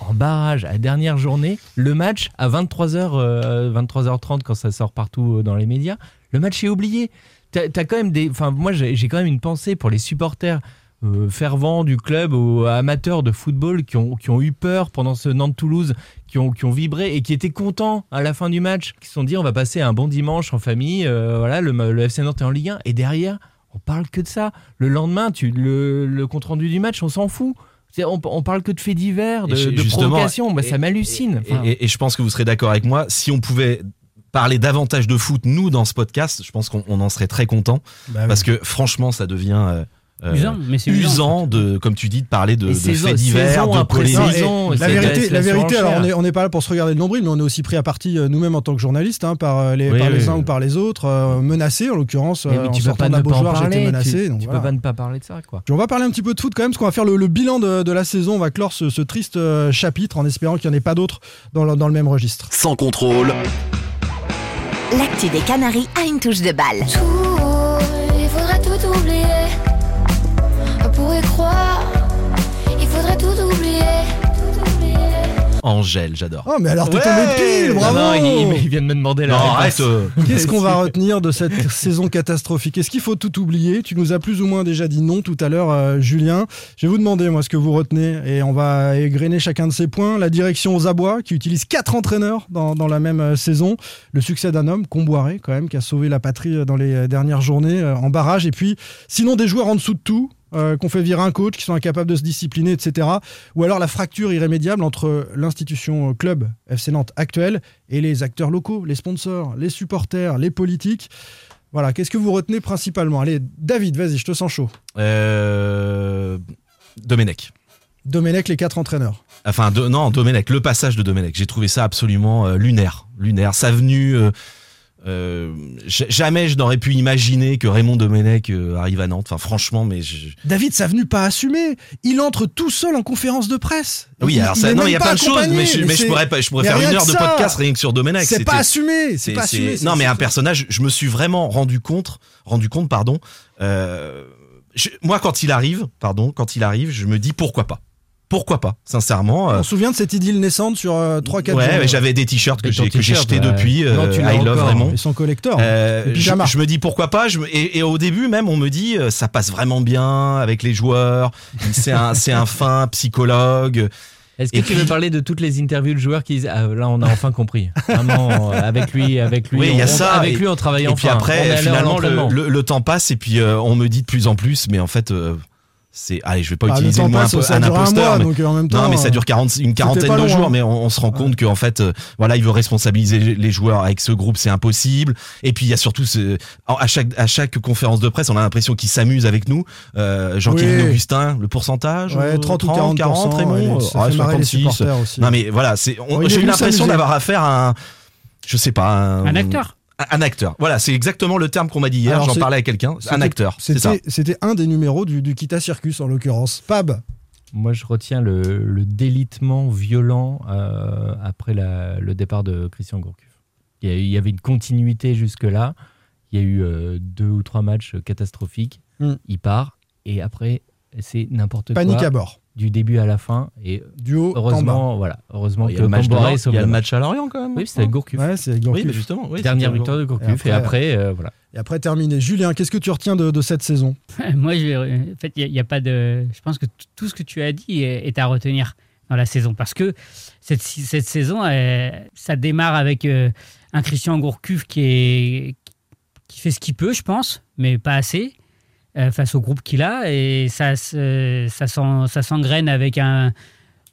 En barrage à dernière journée. Le match à 23h, euh, 23h30 quand ça sort partout euh, dans les médias. Le match est oublié. Quand même des, moi j'ai quand même une pensée pour les supporters. euh, fervents du club ou amateurs de football qui ont, qui ont eu peur pendant ce Nantes-Toulouse, qui ont, qui ont vibré et qui étaient contents à la fin du match, qui se sont dit on va passer un bon dimanche en famille, voilà, le, le FC Nantes est en Ligue 1 et derrière on parle que de ça. Le lendemain, tu, le, le compte rendu du match, on s'en fout. On, on parle que de faits divers, de, de provocations. Bah, ça m'hallucine. Et, Enfin, et- et je pense que vous serez d'accord avec moi. Si on pouvait parler davantage de foot, nous, dans ce podcast, je pense qu'on on en serait très content. Bah oui. parce que franchement, ça devient. Euh, Usant, mais c'est usant, usant de, comme tu dis, de parler de, de saison- faits divers, de après polémiques. saison, La vérité, la vérité alors on est, on n'est pas là pour se regarder le nombril, mais on est aussi pris à partie euh, nous-mêmes en tant que journalistes, hein, par, euh, les, Oui, par les oui, uns oui. ou par les autres, euh, menacés en l'occurrence. euh, en tu peux sortant pas d'un ne beau pas en joueur, j'ai été parler. menacé. Tu, donc tu voilà. peux pas ne pas parler de ça, quoi. Puis on va parler un petit peu de foot quand même, parce qu'on va faire le, le bilan de, de la saison. On va clore ce, ce triste euh, chapitre en espérant qu'il n'y en ait pas d'autres dans, le- dans le même registre. Sans contrôle, L'actu des Canaries a une touche de balle. Il faudrait tout oublier pour y croire. Il faudrait tout oublier. Tout oublier. Angèle, j'adore. Oh, mais alors t'es Ouais tombé pile, bravo non, il, il vient de me demander la Non, réponse. euh, Qu'est-ce qu'on va [LAUGHS] retenir de cette saison catastrophique? Est-ce qu'il faut tout oublier? Tu nous as plus ou moins déjà dit non tout à l'heure, euh, Julien. Je vais vous demander, moi, ce que vous retenez, et on va égrener chacun de ces points. La direction aux abois, qui utilise quatre entraîneurs dans, dans la même euh, saison. Le succès d'un homme, Comboiré, quand même, qui a sauvé la patrie dans les euh, dernières journées euh, en barrage. Et puis, sinon, des joueurs en dessous de tout. Euh, qu'on fait virer un coach, qui sont incapables de se discipliner, etc. Ou alors la fracture irrémédiable entre l'institution euh, club FC Nantes actuelle et les acteurs locaux, les sponsors, les supporters, les politiques. Voilà, qu'est-ce que vous retenez principalement? Allez, David, vas-y, je te sens chaud. euh, Domenech. Domenech, les quatre entraîneurs. Enfin, de- non, Domenech, le passage de Domenech. J'ai trouvé ça absolument euh, lunaire. Lunaire. Sa venue. euh, euh, jamais je n'aurais pu imaginer que Raymond Domenech euh, arrive à Nantes. Enfin, franchement, mais je- David, sa venue pas assumée. Il entre tout seul en conférence de presse. oui, Il- alors il ça, non, il y a pas plein de choses, mais je, mais je c'est- pourrais pas, je pourrais faire une heure de ça. podcast rien que sur Domenech. C'est pas assumé, c'est pas assumé. Non, mais un personnage, je me suis vraiment rendu compte, rendu compte, pardon. euh, je- moi, quand il arrive, pardon, quand il arrive, je me dis pourquoi pas. Pourquoi pas, sincèrement. euh, On se souvient de cette idylle naissante sur 3-4 ouais, mais j'avais des t-shirts que j'ai que j'ai t-shirt, jetés ouais. depuis. Non, euh, tu l'as I love encore. Raymond. Ils sont collecteurs. Euh, Les je, je me dis pourquoi pas. Je et, et au début même, on me dit euh, ça passe vraiment bien avec les joueurs. C'est un, c'est un fin psychologue. Est-ce que Et tu puis- veux parler de toutes les interviews de joueurs qui disent ah, là on a enfin compris vraiment euh, avec lui avec lui Oui, il y a on- ça. avec et, lui on travaille et enfin puis On après, finalement, le, le- le temps passe et puis euh, on me dit de plus en plus. Mais en fait, euh, c'est. Allez, je vais pas Ah, utiliser le mot un passe, un un imposteur. mois, mais- donc en même temps, non, mais ça euh, dure 40, une quarantaine de jours, mais on, on se rend compte qu'en fait, euh, voilà, il veut responsabiliser les joueurs avec ce groupe, c'est impossible. Et puis il y a surtout ce, à chaque à chaque conférence de presse, on a l'impression qu'il s'amuse avec nous. Euh, Jean-Kévin Oui. Augustin, le pourcentage Ouais, euh, 30 ou 40%, 40, Raymond, ouais, ça ouais, fait marrer les 56. supporters aussi. Non mais voilà, c'est, j'ai eu l'impression d'avoir affaire à un, je sais pas, un, Un acteur. Un- acteur. Voilà, c'est exactement le terme qu'on m'a dit hier. J'en parlais avec quelqu'un. Un acteur. C'était un des numéros du, du Kita Circus en l'occurrence. Pab. moi je retiens le, le délitement violent euh, après la- le départ de Christian Gourcuff il y, a- il y avait une continuité jusque là il y a eu euh, deux ou trois matchs catastrophiques Hmm. il part et après c'est n'importe quoi Panique à bord. Du début à la fin et Du haut en bas. heureusement voilà heureusement Il y a que le match Camboré il y a le match à Lorient quand même. oui c'était avec Gourcuff Ouais, c'est Oui, Gourcuff. mais justement. oui, dernière victoire de Gourcuff Et et après- euh, voilà Et après terminé. Julien, qu'est-ce que tu retiens de, de cette saison? Moi, je vais- en fait, il n'y a, pas de. Je pense que tout ce que tu as dit est, est à retenir dans la saison parce que cette, cette saison, elle- ça démarre avec euh, un Christian Gourcuff qui est qui fait ce qu'il peut, je pense, mais pas assez euh, face au groupe qu'il a et ça se- ça s'en- ça s'engraine avec un.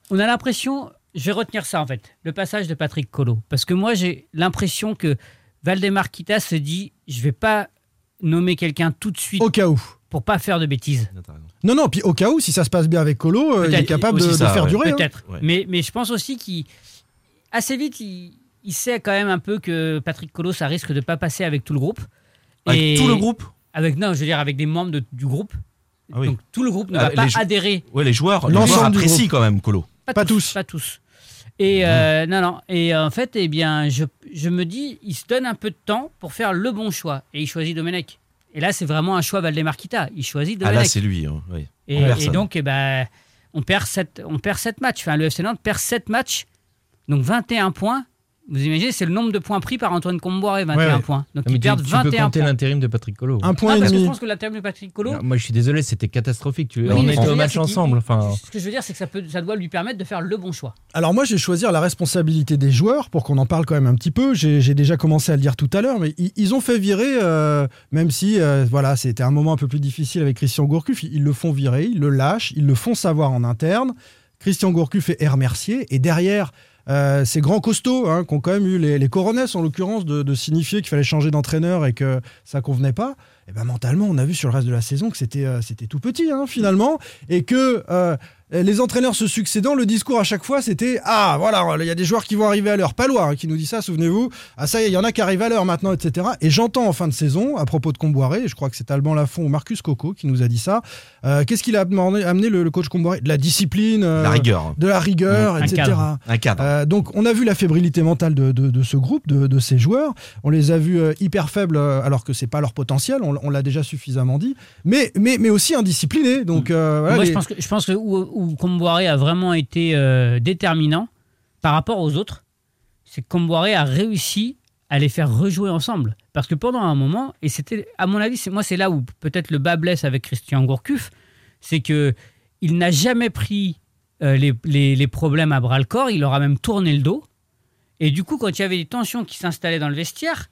On a l'impression. Je vais retenir ça en fait, le passage de Patrick Colo, parce que moi j'ai l'impression que Valdemar Kita se dit, je vais pas nommer quelqu'un tout de suite Au cas où. pour pas faire de bêtises. Non, non, puis au cas où, si ça se passe bien avec Colo, euh, il est capable de, faire ouais. durer. hein. Peut-être. Ouais. Mais, mais je pense aussi qu'il. Assez vite, il, il sait quand même un peu que Patrick Colo, ça risque de pas passer avec tout le groupe. Avec Et- tout le groupe? Avec, Non, je veux dire avec des membres de- du groupe. Ah oui. Donc tout le groupe ne Ah, va pas adhérer. Ouais, les joueurs, L'ensemble apprécient quand même Colo. Pas tous. Pas tous. Et euh, non, non. Et en fait, eh bien, je, je me dis, il se donne un peu de temps pour faire le bon choix. Et il choisit Domenech. Et là, c'est vraiment un choix Valdemar Kita. Il choisit Ah Domenech. là, c'est lui. hein, oui. Et, personne. donc, eh ben, on perd sept, on perd sept matchs. Enfin, le FC Nantes perd 7 matchs, donc 21 points. Vous imaginez, c'est le nombre de points pris par Antoine Comboiré, 21 Ouais, ouais. points. Donc ils perdent tu peux 21 compter points. l'intérim de Patrick Colo. Ah, parce que je pense que l'intérim de Patrick Colo. Non, moi, je suis désolé, c'était catastrophique. Tu- Oui, on était au match ensemble. Enfin, Ce que je veux dire, c'est que ça, peut, ça doit lui permettre de faire le bon choix. Alors moi, je vais choisir la responsabilité des joueurs pour qu'on en parle quand même un petit peu. J'ai j'ai déjà commencé à le dire tout à l'heure, mais ils, ils ont fait virer, euh, même si euh, voilà, c'était un moment un peu plus difficile avec Christian Gourcuff. Ils, ils le font virer, ils le lâchent, ils le font savoir en interne. Christian Gourcuff est remercié et derrière. Euh, ces grands costauds hein, qui ont quand même eu les, les en l'occurrence de, signifier qu'il fallait changer d'entraîneur et que ça convenait pas. Et ben mentalement on a vu sur le reste de la saison que c'était euh, tout petit hein, finalement. Et que euh, les entraîneurs se succédant, le discours à chaque fois c'était Ah, voilà, il y a des joueurs qui vont arriver à l'heure. Palois hein, qui nous dit ça, souvenez-vous. Ah, ça y est, il y en a qui arrivent à l'heure maintenant, etc. Et j'entends en fin de saison, à propos de Comboiré, je crois que c'est Alban Lafont ou Marcus Coco qui nous a dit ça. euh, Qu'est-ce qu'il a amené, amené le, le coach Comboiré? De la discipline, euh, La rigueur. de la rigueur, Un etc. cadre. Un cadre. Euh, donc on a vu la fébrilité mentale de, de- de ce groupe, de, de ces joueurs. On les a vus euh, hyper faibles euh, alors que c'est pas leur potentiel. On, on l'a déjà suffisamment dit. Mais, mais, mais aussi indisciplinés. Donc euh, voilà, Moi, les- je pense que, je pense que où, où Comboiré a vraiment été euh, déterminant par rapport aux autres, c'est que Comboiré a réussi à les faire rejouer ensemble. Parce que pendant un moment, et c'était, à mon avis, moi, c'est là où peut-être le bas blesse avec Christian Gourcuff, c'est que il n'a jamais pris euh, les, problèmes à bras le corps, il leur a même tourné le dos. Et du coup, quand il y avait des tensions qui s'installaient dans le vestiaire,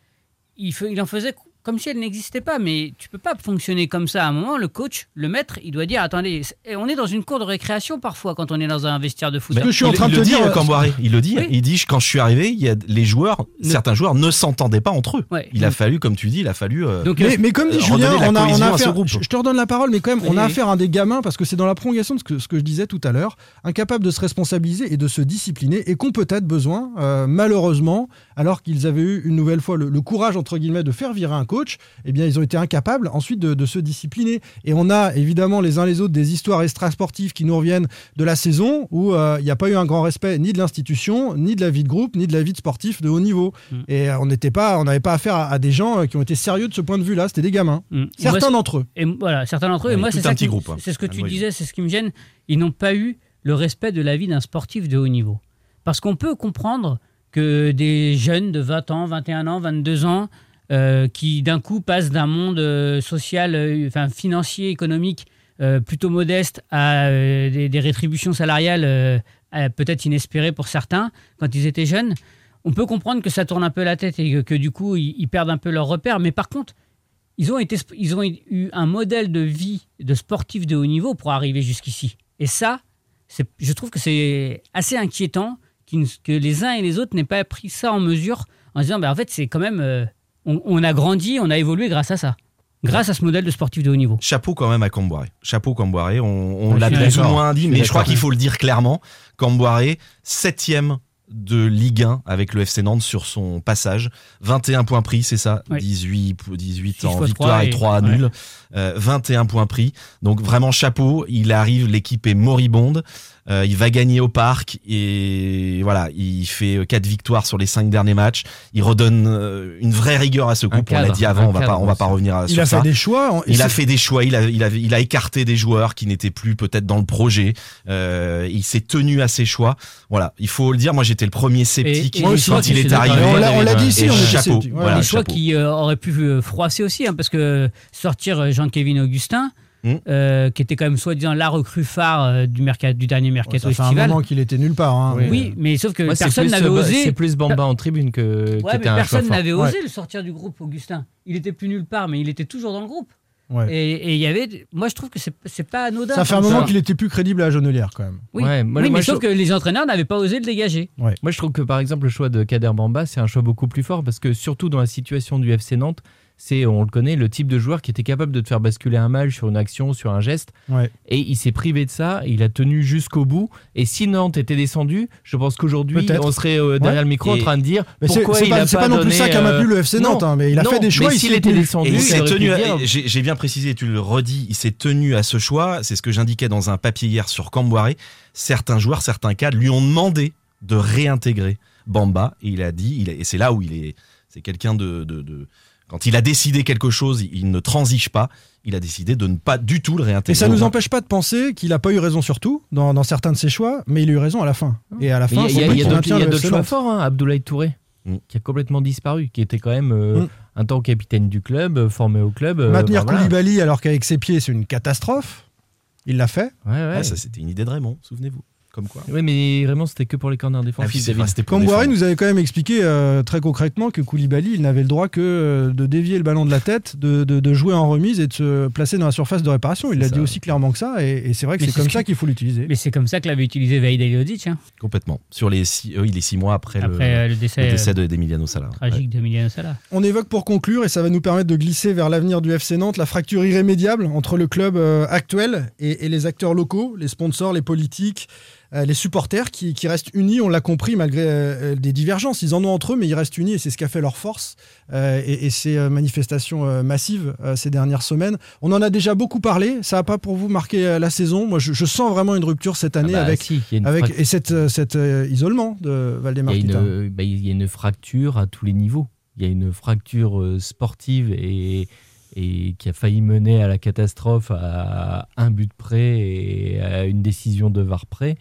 il en faisait comme si elles n'existaient pas. Mais tu peux pas fonctionner comme ça. À un moment, le coach, le maître, il doit dire attendez, et on est dans une cour de récréation parfois quand on est dans un vestiaire de foot. Ben, il, il le dit, euh, Camboiré, il le dit. Il dit quand je suis arrivé, il y a les joueurs, certains joueurs ne s'entendaient pas entre eux. Ouais. Il a fallu, comme tu dis, il a fallu. euh, mais, mais comme dit euh, Julien, on a, on a ce affaire, groupe. je, je te redonne la parole, mais quand même, on Oui, a affaire à des gamins parce que c'est dans la prolongation de ce que, ce que je disais tout à l'heure, incapables de se responsabiliser et de se discipliner et qu'ont peut-être besoin, euh, malheureusement, alors qu'ils avaient eu une nouvelle fois le, le courage, entre guillemets, de faire virer un coach, eh bien, ils ont été incapables ensuite de, de se discipliner. Et on a évidemment les uns les autres des histoires extra-sportives qui nous reviennent de la saison où euh, il n'y a pas eu un grand respect ni de l'institution, ni de la vie de groupe, ni de la vie de sportif de haut niveau. Mm. Et euh, on n'était pas, on n'avait pas affaire à, à des gens euh, qui ont été sérieux de ce point de vue-là. C'était des gamins. Mm. Certains d'entre eux. Et voilà, certains d'entre eux. Et moi, c'est un ça petit qui- groupe, hein. C'est ce que tu disais, c'est ce qui me gêne. Ils n'ont pas eu le respect de la vie d'un sportif de haut niveau. Parce qu'on peut comprendre que des jeunes de 20 ans, 21 ans, 22 ans, euh, qui d'un coup passent d'un monde euh, social, euh, enfin financier, économique plutôt modeste à des, rétributions salariales peut-être inespérées pour certains quand ils étaient jeunes. On peut comprendre que ça tourne un peu la tête et que, du coup ils, perdent un peu leur repère. Mais par contre, ils ont, été, ils ont eu un modèle de vie de sportif de haut niveau pour arriver jusqu'ici. Et ça, je trouve que c'est assez inquiétant que les uns et les autres n'aient pas pris ça en mesure en disant, bah, en fait, c'est quand même, on, on a grandi, on a évolué grâce à ça, grâce à ce modèle de sportif de haut niveau. Chapeau quand même à Camboiré. Chapeau Camboiré. On, on Ouais, l'a plus ou moins dit, mais je crois qu'il faut le dire clairement. Camboiré, septième de Ligue 1 avec le FC Nantes sur son passage. 21 points pris, c'est ça Oui. 18, 18 Six en victoire et et- 3 ouais. nuls. Euh, 21 points pris. Donc vraiment chapeau. Il arrive, l'équipe est moribonde. Euh, il va gagner au parc et voilà, il fait 4 victoires sur les 5 derniers matchs. Il redonne euh, une vraie rigueur à ce groupe. on l'a dit avant, on va pas, on va pas revenir à- Il sur a ça. fait des choix. et Il a fait des choix, il a, il a, il a écarté des joueurs qui n'étaient plus peut-être dans le projet. Euh, il s'est tenu à ses choix. Voilà, il faut le dire. Moi, j'étais le premier sceptique Et- et Moi aussi, quand il est arrivé. On l'a- on l'a dit ici, chapeau. des choix chapeau. qui euh, auraient pu euh, froisser aussi, hein, parce que sortir euh, Jean-Kévin Augustin, Hmm. euh, qui était quand même soi-disant la recrue phare euh, du, mercat, du dernier mercato Ça fait un moment qu'il était nulle part. hein. Oui, mais sauf que personne n'avait osé. C'est plus Bamba en tribune que. Ouais, mais était un personne n'avait Ouais. osé le sortir du groupe, Augustin. Il était plus nulle part, mais il était toujours dans le groupe. Ouais. Et il y avait. Moi, je trouve que c'est pas anodin. Ça fait un moment qu'il était plus crédible à la Jonelière quand même. Oui, Ouais, moi- oui moi, mais je sauf trouve- que les entraîneurs n'avaient pas osé le dégager. Moi, je trouve que par exemple, le choix de Kader Bamba, c'est un choix beaucoup plus fort parce que surtout dans la situation du FC Nantes, c'est, on le connaît, le type de joueur qui était capable de te faire basculer un match sur une action, sur un geste. Ouais. Et il s'est privé de ça, il a tenu jusqu'au bout. Et si Nantes était descendu, je pense qu'aujourd'hui, on serait euh, derrière Ouais. le micro en train de dire Mais c'est- pourquoi c'est il pas- a c'est pas pas non plus ça qu'a maintenu le FC non, Nantes, hein, mais il a non, fait des choix, Mais il s'il était tenu. descendu, Et il s'est tenu, à- j'ai j'ai bien précisé, tu le redis, il s'est tenu à ce choix. C'est ce que j'indiquais dans un papier hier sur Camboiré. Certains joueurs, certains cadres lui ont demandé de réintégrer Bamba et il a dit, il a- et c'est là où il est, c'est quelqu'un de, de, de- quand il a décidé quelque chose, il ne transige pas. Il a décidé de ne pas du tout le réintégrer. Et ça au nous empêche pas de penser qu'il a pas eu raison sur tout dans, dans certains de ses choix, mais il a eu raison à la fin. Et à la fin, Il y a, a- a d'autres- maintient il y a le d'autres FC choix forts, hein, Abdoulaye Touré. Mm. qui a complètement disparu, qui était quand même euh, Mm. un temps capitaine du club, euh, formé au club. euh, Maintenir voilà. Koulibaly alors qu'avec ses pieds, c'est une catastrophe. Il l'a fait. Ouais, ouais. Ah, ça, c'était une idée de Raymond, souvenez-vous. Comme quoi. Ouais, mais vraiment, c'était que pour les corners défensifs. Ah oui, défendre. nous avait quand même expliqué euh, très concrètement que Koulibaly, il n'avait le droit que euh, de dévier le ballon de la tête, de, de- de jouer en remise et de se placer dans la surface de réparation. Il l'a dit aussi clairement que ça, et, et c'est vrai que c'est comme ce ça qui- qu'il faut l'utiliser. Mais c'est comme ça que l'avait utilisé Vaïd Eliodic, hein, Complètement. Sur les six, euh, oui, les six mois après, après euh, le le, décès, le décès euh, de- d'Emiliano Sala. tragique d'Emiliano Sala. On évoque pour conclure, et ça va nous permettre de glisser vers l'avenir du FC Nantes, la fracture irrémédiable entre le club euh, actuel et, et les acteurs locaux, les sponsors, les politiques, euh, les supporters qui, qui restent unis, on l'a compris, malgré euh, des divergences. Ils en ont entre eux, mais ils restent unis et c'est ce qui a fait leur force euh, et, et ces euh, manifestations euh, massives euh, ces dernières semaines. On en a déjà beaucoup parlé, ça n'a pas pour vous marqué euh, la saison? Moi, je, je sens vraiment une rupture cette année Ah bah, avec, si, et cet euh, cet, euh, isolement de Valdemar Il y, a une, bah, il y a une fracture à tous les niveaux. Il y a une fracture euh, sportive et, et qui a failli mener à la catastrophe à un but près et à une décision de VAR près.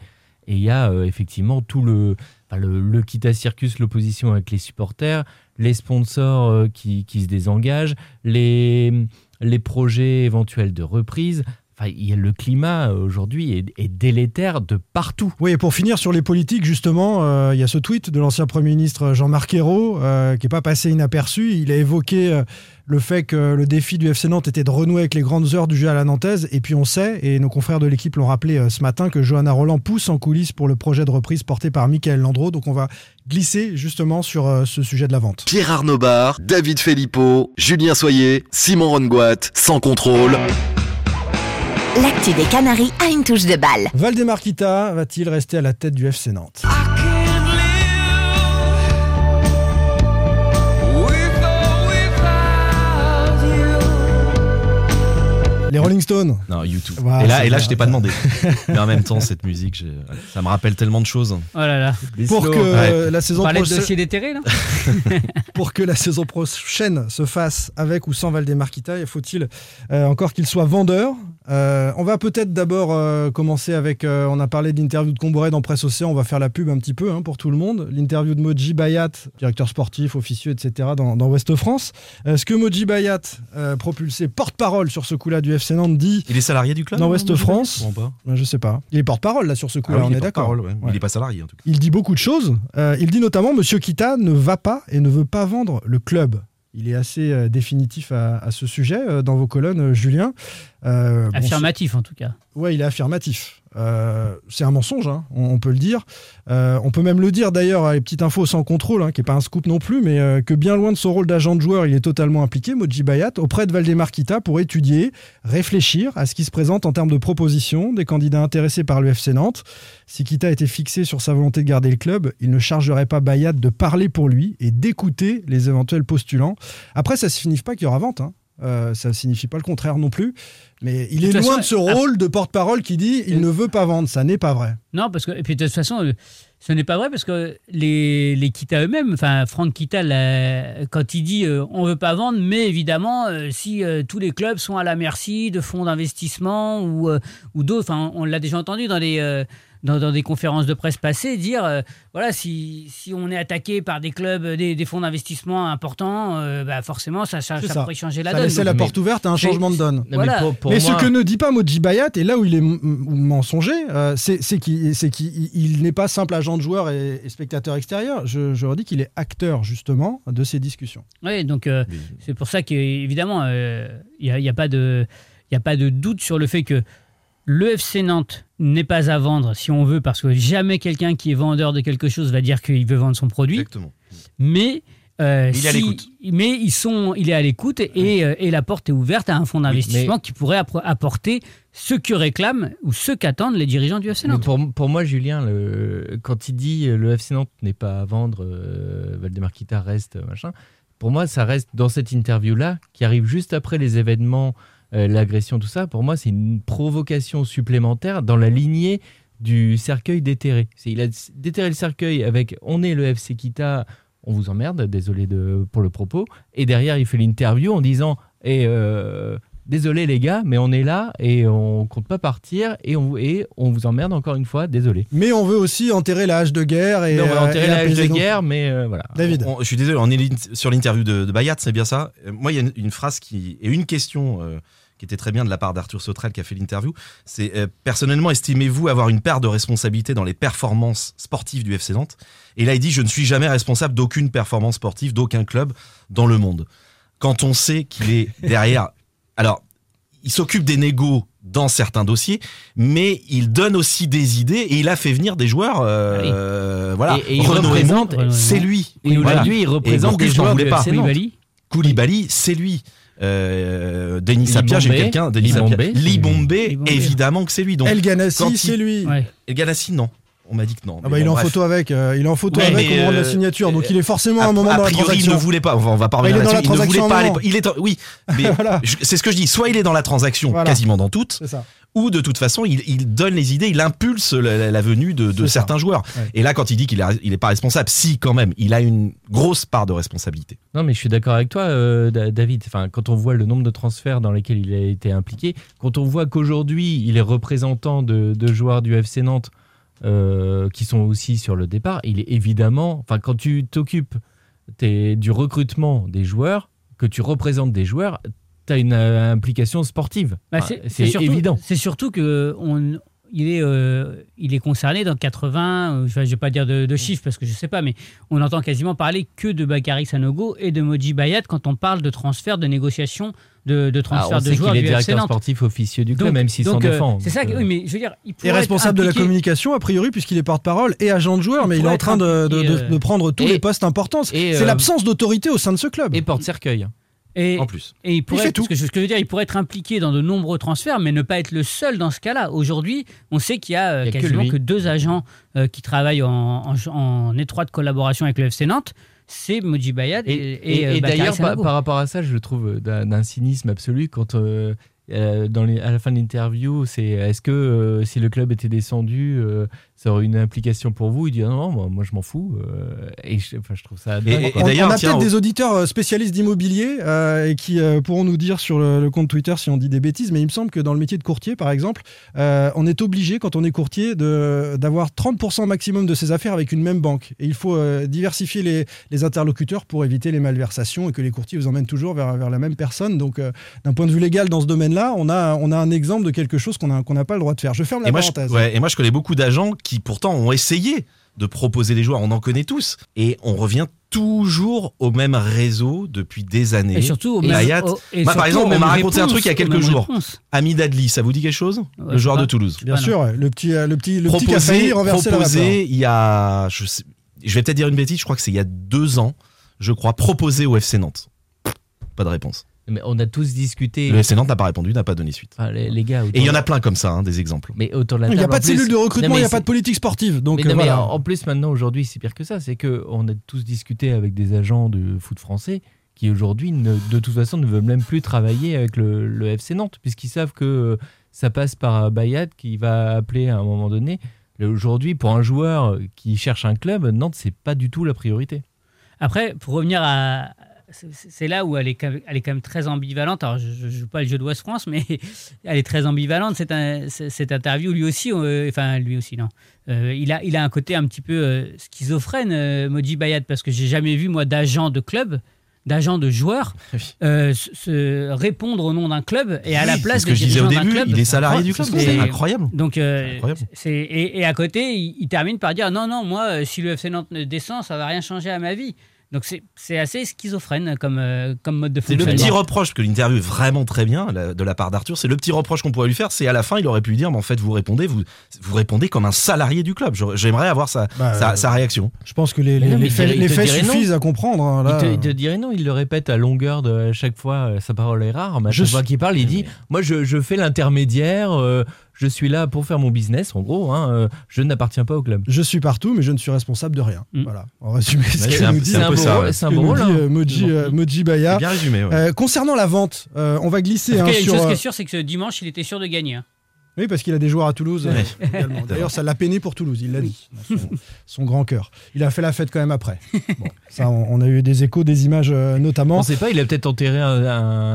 Et il y a euh, effectivement tout le, le, le Kita Circus, l'opposition avec les supporters, les sponsors euh, qui, qui se désengagent, les, les projets éventuels de reprise. Il y a le climat euh, aujourd'hui est, délétère de partout. Oui, et pour finir sur les politiques, justement, il y a ce tweet de l'ancien Premier ministre Jean-Marc Ayrault qui n'est pas passé inaperçu. Il a évoqué le fait que le défi du FC Nantes était de renouer avec les grandes heures du jeu à la nantaise. Et puis on sait, et nos confrères de l'équipe l'ont rappelé euh, ce matin, que Johanna Roland pousse en coulisses pour le projet de reprise porté par Michael Landreau. Donc on va glisser justement sur euh, ce sujet de la vente. Pierre Arnaud Bar, David Filippo, Julien Soyer, Simon Rongoat, sans contrôle. L'actu des Canaries a une touche de balle. Valdemar Kita va-t-il rester à la tête du FC Nantes? Les Rolling Stones Non, YouTube. Et là, et là je t'ai pas demandé. [LAUGHS] Mais en même temps, cette musique, ça me rappelle tellement de choses. Oh là là. Pour que Ouais. la On saison parlait de prochaine- dossier déterré, là [LAUGHS] pour que la saison prochaine se fasse avec ou sans Valdemar Kita, faut-il euh, encore qu'il soit vendeur Euh, On va peut-être d'abord euh, commencer avec, euh, on a parlé d'interview de Comboré dans Presse Océan, on va faire la pub un petit peu hein, pour tout le monde. L'interview de Moji Bayat, directeur sportif, officieux, etc. dans, dans Ouest France. Ce que Moji Bayat, propulsé porte-parole sur ce coup-là du FC Nantes, dit Il est salarié du club dans non, Ouest France. Pas Euh, Je sais pas. Il est porte-parole là sur ce Ah coup-là, oui, on il est d'accord. porte-parole, ouais. Ouais. Il est pas salarié en tout cas. Il dit beaucoup de choses. Il dit notamment Monsieur Kita ne va pas et ne veut pas vendre le club. Il est assez euh, définitif à, à ce sujet euh, dans vos colonnes, euh, Julien. Euh, bon, Affirmatif, en tout cas. ouais, il est affirmatif. Euh, c'est un mensonge, hein, on, peut le dire. Euh, on peut même le dire d'ailleurs à les petites infos sans contrôle, hein, qui n'est pas un scoop non plus, mais euh, que bien loin de son rôle d'agent de joueur, il est totalement impliqué, Moji Bayat, auprès de Valdemar Kita pour étudier, réfléchir à ce qui se présente en termes de propositions des candidats intéressés par le FC Nantes. Si Kita était fixé sur sa volonté de garder le club, il ne chargerait pas Bayat de parler pour lui et d'écouter les éventuels postulants. Après, ça ne signifie pas qu'il y aura vente. hein. Euh, ça ne signifie pas le contraire non plus. Mais il est loin façon, de ce rôle de porte-parole qui dit il ne veut pas vendre. Ça n'est pas vrai. Non, parce que, et puis de toute façon, euh, ce n'est pas vrai parce que les, les Kita eux-mêmes, enfin, Franck Kita, quand il dit euh, on veut pas vendre, mais évidemment, si tous les clubs sont à la merci de fonds d'investissement ou, ou d'autres, enfin, on l'a déjà entendu dans les. Dans, dans des conférences de presse passées, dire euh, voilà, si, si on est attaqué par des clubs, euh, des, des fonds d'investissement importants, euh, bah forcément, ça, ça, C'est ça ça. pourrait changer la ça donne. laissait la porte ouverte à un c'est- changement de donne. mais Voilà. pour- pour Mais moi- ce que ne dit pas Moji Bayat, et là où il est mensonger, euh, c'est c'est qu'il c'est qu'il- il n'est pas simple agent de joueur et, et spectateur extérieur. Je, je redis qu'il est acteur justement de ces discussions. Oui, donc euh, c'est pour ça qu'évidemment, il n'y a, y a pas de il y a pas de doute sur le fait que le FC Nantes n'est pas à vendre si on veut, parce que jamais quelqu'un qui est vendeur de quelque chose va dire qu'il veut vendre son produit. Exactement. Mais euh, Il est à si- mais ils sont, il est à l'écoute et, euh, et la porte est ouverte à un fonds d'investissement qui pourrait apporter ce que réclament ou ce qu'attendent les dirigeants du FC Mais Nantes. pour, pour moi, Julien, le- quand il dit euh, le FC Nantes n'est pas à vendre, euh, Valdemar Kita reste, machin, pour moi, ça reste dans cette interview-là, qui arrive juste après les événements, euh, l'agression, tout ça, pour moi, c'est une provocation supplémentaire dans la lignée du cercueil déterré. C'est- Il a déterré le cercueil avec on est le FC Kita, on vous emmerde, désolé de, pour le propos, et derrière, il fait l'interview en disant et euh, désolé les gars, mais on est là et on compte pas partir et on, et on vous emmerde encore une fois, désolé. Mais on veut aussi enterrer la hache de guerre et. On va euh, enterrer la hache de guerre, mais euh, voilà. David. On- je suis désolé, on est sur l'interview de, de Bayat, c'est bien ça. Moi, il y a une, une phrase qui et une question euh, qui était très bien de la part d'Arthur Sautrel qui a fait l'interview. C'est euh, personnellement, estimez-vous avoir une part de responsabilité dans les performances sportives du FC Nantes? Et là, il dit je ne suis jamais responsable d'aucune performance sportive d'aucun club dans le monde. Quand on sait qu'il est [LAUGHS] derrière, alors il s'occupe des négos dans certains dossiers, mais il donne aussi des idées et il a fait venir des joueurs. euh, Voilà, Et- et il Renaud représente- c'est lui. Et aujourd'hui, il Et représente Gourcuff des joueurs. Koulibaly. Koulibaly, c'est lui. Euh, Denis Sapia, j'ai quelqu'un. Denis Libombé. Sapia. Libombé, Libombé. évidemment que c'est lui. Donc, El Ganassi, c'est lui. Ouais. El Ganassi, non. On m'a dit que non. Ah bah, il est en bref. photo avec, euh, il est en photo Ouais, avec au moment de la euh, signature, donc il est forcément A, un moment a dans la priori, il ne voulait pas. On va pas Bah, il revenir est dans là-dessus. la Il ne voulait transaction pas. à à. Il est, en- oui, [LAUGHS] mais Voilà. je- c'est ce que je dis. Soit il est dans la transaction, Voilà. quasiment dans toutes, C'est ça. ou de toute façon, il, il donne les idées, il impulse la, la- la venue de, de C'est ça. certains joueurs. Ouais. Et là, quand il dit qu'il est- il n'est pas responsable, si quand même, il a une grosse part de responsabilité. Non, mais je suis d'accord avec toi, euh, Da- David. Enfin, quand on voit le nombre de transferts dans lesquels il a été impliqué, quand on voit qu'aujourd'hui il est représentant de, de joueurs du FC Nantes euh, qui sont aussi sur le départ, il est évidemment. Enfin, quand tu t'occupes du recrutement des joueurs, que tu représentes des joueurs, tu as une euh, implication sportive. Bah, Enfin, c'est- évident. C'est surtout que on, il est, euh, il est concerné dans 80. euh, Je ne vais pas dire de, de chiffres parce que je sais pas, mais on entend quasiment parler que de Bakary Sanogo et de Moji Bayat quand on parle de transfert, de négociation, de, de Ah, transfert on de sait joueurs qu'il est directeur Nantes. sportif officieux du club, Donc- même s'il s'en euh, défend. C'est ça, que- oui, mais je veux dire, il être responsable de la communication, a priori, puisqu'il est porte-parole et agent de joueur, Il mais il est en train de, euh, de prendre tous et- les postes importants. C'est euh, l'absence d'autorité au sein de ce club. Et porte-cercueil. Et, En plus. Et il pourrait, tout. que ce que je veux dire, il pourrait être impliqué dans de nombreux transferts, mais ne pas être le seul dans ce cas-là. Aujourd'hui, on sait qu'il y a, Il y a que quasiment que, deux agents euh, qui travaillent en, en- en étroite collaboration avec le FC Nantes. C'est Moji Bayat et, Et, et, et- euh, d'ailleurs, par, rapport à ça, je le trouve euh, d'un cynisme absolu quand, euh, euh, dans les- à la fin de l'interview, c'est est-ce que euh, si le club était descendu, euh, ça aurait une implication pour vous Il dit ah non, moi, moi, je m'en fous. euh, et je, enfin, je trouve ça. Et- et- on, d'ailleurs, on a tiens, peut-être des auditeurs euh, spécialistes d'immobilier euh, et qui euh, pourront nous dire sur le, le compte Twitter si on dit des bêtises, mais il me semble que dans le métier de courtier, par exemple, euh, on est obligé, quand on est courtier, de- d'avoir 30% maximum de ses affaires avec une même banque. Et il faut euh, diversifier les, les interlocuteurs pour éviter les malversations et que les courtiers vous emmènent toujours vers, vers la même personne. Donc, euh, d'un point de vue légal, dans ce domaine-là, on a, on a un exemple de quelque chose qu'on n'a qu'on n'a pas le droit de faire. Je ferme la Et moi, je, parenthèse. ouais, et moi, je connais beaucoup d'agents qui pourtant ont essayé de proposer des joueurs. On en connaît tous. Et on revient toujours au même réseau depuis des années. Et surtout, au Bayat- au- et Moi, par surtout exemple, on m'a raconté un truc il y a quelques jours. Ami Dadli, ça vous dit quelque chose? Ouais, Le joueur de. Toulouse. Bien Ah sûr, ouais, le petit, euh, le petit, le petit qui la vapeur. proposé il y a, je, sais- je vais peut-être dire une bêtise, je crois que c'est il y a deux ans, je crois, proposé au FC Nantes. Pas de réponse. Mais on a tous discuté. Le FC Nantes n'a pas répondu, n'a pas donné suite. Enfin, les, les gars. Et il y en a plein comme ça, hein, des exemples. Mais autour de la Il n'y a pas de plus- cellule de recrutement, il n'y a pas de politique sportive. Donc mais euh, non, mais voilà. en en plus, maintenant, aujourd'hui, c'est pire que ça. C'est qu'on a tous discuté avec des agents de foot français qui, aujourd'hui, de toute façon, ne veulent même plus travailler avec le, le FC Nantes, puisqu'ils savent que euh, ça passe par Bayat qui va appeler à un moment donné. Aujourd'hui, pour un joueur qui cherche un club, Nantes, c'est pas du tout la priorité. Après, pour revenir à. C'est- là où elle est, quand même- elle est quand même très ambivalente. Alors, je ne joue pas le jeu de West France, mais [LAUGHS] elle est très ambivalente, cette, un- cette interview. Lui aussi, euh, enfin, lui aussi, non. Euh, il, a, il a un côté un petit peu euh, schizophrène, euh, Moji Bayat, parce que j'ai jamais vu, moi, d'agent de club, d'agent de joueur, euh, se- répondre au nom d'un club et à la Oui, place ce que je disais au début, club. il est salarié du club, c'est incroyable. Donc, euh, incroyable. et, et à côté, il, il termine par dire non, non, moi, euh, si le FC Nantes descend, ça va rien changer à ma vie. Donc c'est c'est assez schizophrène comme, euh, comme mode de C'est le fonctionnement. petit reproche que l'interview est vraiment très bien la- de la part d'Arthur. C'est le petit reproche qu'on pourrait lui faire. C'est à la fin, il aurait pu lui dire, mais en fait, vous répondez, vous, vous répondez comme un salarié du club. J'aimerais avoir sa, Bah, sa, euh, sa réaction. Je pense que les, les- non, faits, dirait- les il te faits dirait non. suffisent à comprendre. hein, là. il, te, il te dirait non, il le répète à longueur de à chaque fois, euh, sa parole est rare, mais à Je chaque fois suis- qu'il parle, il dit Moi, je, je fais l'intermédiaire, euh, je suis là pour faire mon business, en gros, hein, euh, je n'appartiens pas au club. Je suis partout, mais je ne suis responsable de rien. Mm. Voilà. En résumé, ce c'est un- nous c'est dit, un peu ça, ouais. c'est un ce hein. euh, Moji, euh, Moji Baya. Bien résumé. ouais. Euh, concernant la vente, euh, on va glisser hein, il y a une sur. chose qui est sûre, c'est que ce dimanche, il était sûr de gagner. hein. Oui, parce qu'il a des joueurs à Toulouse euh, Oui. également. D'ailleurs, ça l'a peiné pour Toulouse, il l'a dit. Son, son grand cœur. Il a fait la fête quand même après. [LAUGHS] Bon, ça, on, on a eu des échos, des images euh, notamment. On sait pas, il a peut-être enterré un,